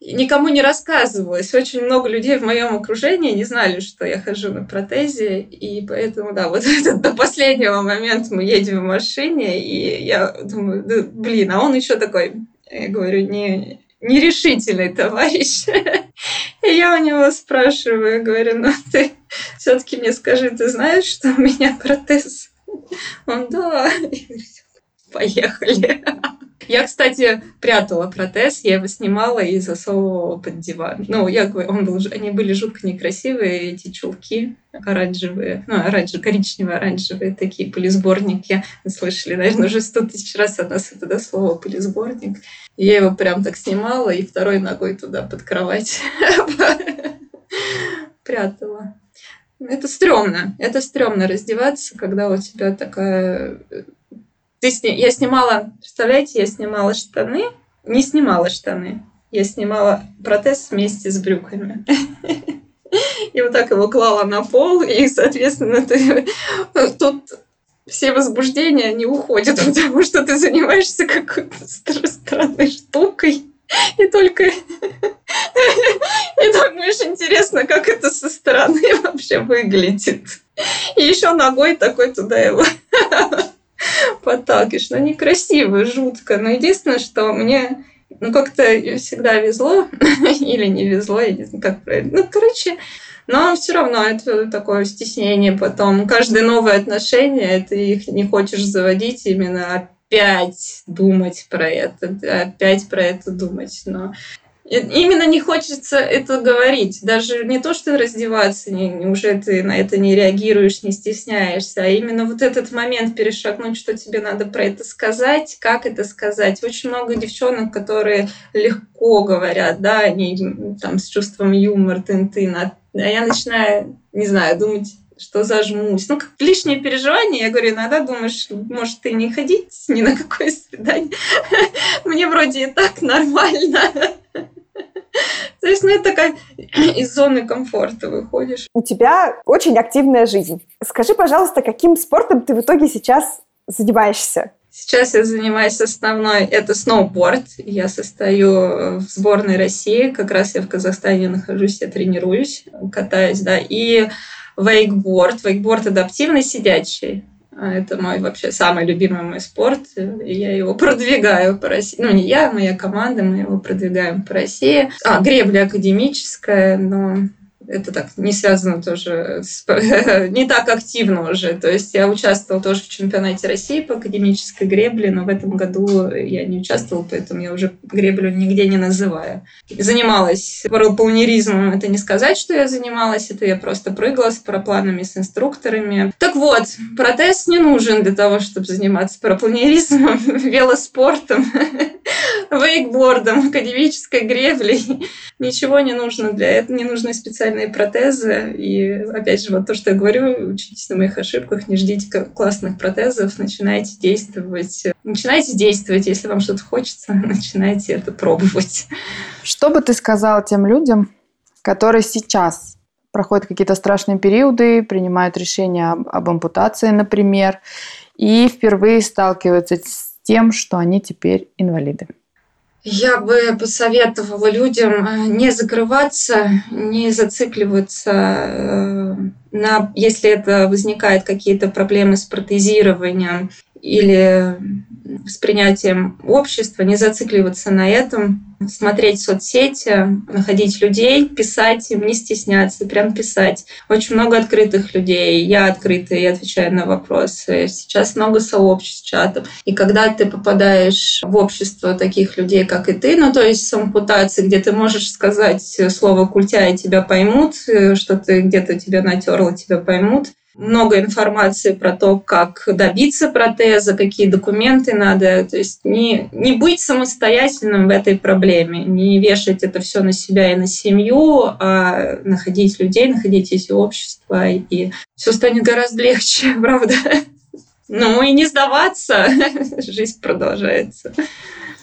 никому не рассказывалось. Очень много людей в моем окружении не знали, что я хожу на протезе, и поэтому, да, вот это, до последнего момента мы едем в машине, и я думаю, да, блин, а он еще такой, я говорю, не, нерешительный товарищ. И я у него спрашиваю, говорю, ну ты все-таки мне скажи, ты знаешь, что у меня протез? Он, да. Поехали. Я, кстати, прятала протез, я его снимала и засовывала под диван. Ну, я говорю, он был, они были жутко некрасивые, эти чулки оранжевые, ну, оранжевые, коричневые, оранжевые, такие пылесборники. Вы слышали, наверное, уже сто тысяч раз от нас это слово пылесборник. Я его прям так снимала и второй ногой туда под кровать прятала. Это стрёмно. Это стрёмно раздеваться, когда у тебя такая ты сни... Я снимала, представляете, я снимала штаны, не снимала штаны, я снимала протез вместе с брюками. И вот так его клала на пол, и, соответственно, ты... тут все возбуждения, они уходят, потому что ты занимаешься какой-то странной штукой. И только и думаешь, интересно, как это со стороны вообще выглядит. И еще ногой такой туда его подталкиваешь. Ну, некрасиво, жутко. Но единственное, что мне ну, как-то всегда везло или не везло, я не знаю, как правильно. Ну, короче, но все равно это такое стеснение потом. Каждое новое отношение, ты их не хочешь заводить именно опять думать про это, опять про это думать. Но именно не хочется это говорить. Даже не то, что раздеваться, не, уже ты на это не реагируешь, не стесняешься, а именно вот этот момент перешагнуть, что тебе надо про это сказать, как это сказать. Очень много девчонок, которые легко говорят, да, они там с чувством юмора, тын-тын, а я начинаю, не знаю, думать, что зажмусь. Ну, как лишнее переживание, я говорю, иногда думаешь, может, ты не ходить ни на какое свидание. Мне вроде и так нормально. То есть, ну, это такая из зоны комфорта выходишь. У тебя очень активная жизнь. Скажи, пожалуйста, каким спортом ты в итоге сейчас занимаешься? Сейчас я занимаюсь основной, это сноуборд. Я состою в сборной России. Как раз я в Казахстане нахожусь, я тренируюсь, катаюсь, да. И вейкборд. Вейкборд адаптивный, сидячий. А, это мой вообще самый любимый мой спорт. И я его продвигаю по России. Ну, не я, моя команда, мы его продвигаем по России. А, гребля академическая, но это так не связано тоже с, не так активно уже. То есть я участвовала тоже в чемпионате России по академической гребле, но в этом году я не участвовала, поэтому я уже греблю нигде не называю. Занималась парапланеризмом. Это не сказать, что я занималась, это я просто прыгала с парапланами, с инструкторами. Так вот, протез не нужен для того, чтобы заниматься парапланеризмом, велоспортом, вейкбордом, академической греблей. Ничего не нужно для этого, не нужны специальные протезы. И опять же, вот то, что я говорю, учитесь на моих ошибках, не ждите классных протезов, начинайте действовать. Начинайте действовать, если вам что-то хочется, начинайте это пробовать. Что бы ты сказала тем людям, которые сейчас проходят какие-то страшные периоды, принимают решения об, об ампутации, например, и впервые сталкиваются с тем, что они теперь инвалиды? Я бы посоветовала людям э, не закрываться, не зацикливаться э, на, если это возникают какие-то проблемы с протезированием или с принятием общества, не зацикливаться на этом, смотреть соцсети, находить людей, писать им, не стесняться, прям писать. Очень много открытых людей. Я открытая, я отвечаю на вопросы. Сейчас много сообществ, чатов. И когда ты попадаешь в общество таких людей, как и ты, ну то есть с ампутацией, где ты можешь сказать слово культя, и тебя поймут, что ты где-то тебя натерла, тебя поймут, много информации про то, как добиться протеза, какие документы надо. То есть не, не быть самостоятельным в этой проблеме, не вешать это все на себя и на семью, а находить людей, находить эти общества, и все станет гораздо легче, правда? Ну и не сдаваться, жизнь продолжается.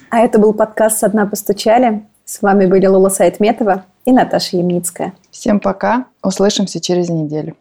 А это был подкаст «Со дна постучали». С вами были Лула Сайтметова и Наташа Ямницкая. Всем пока. Услышимся через неделю.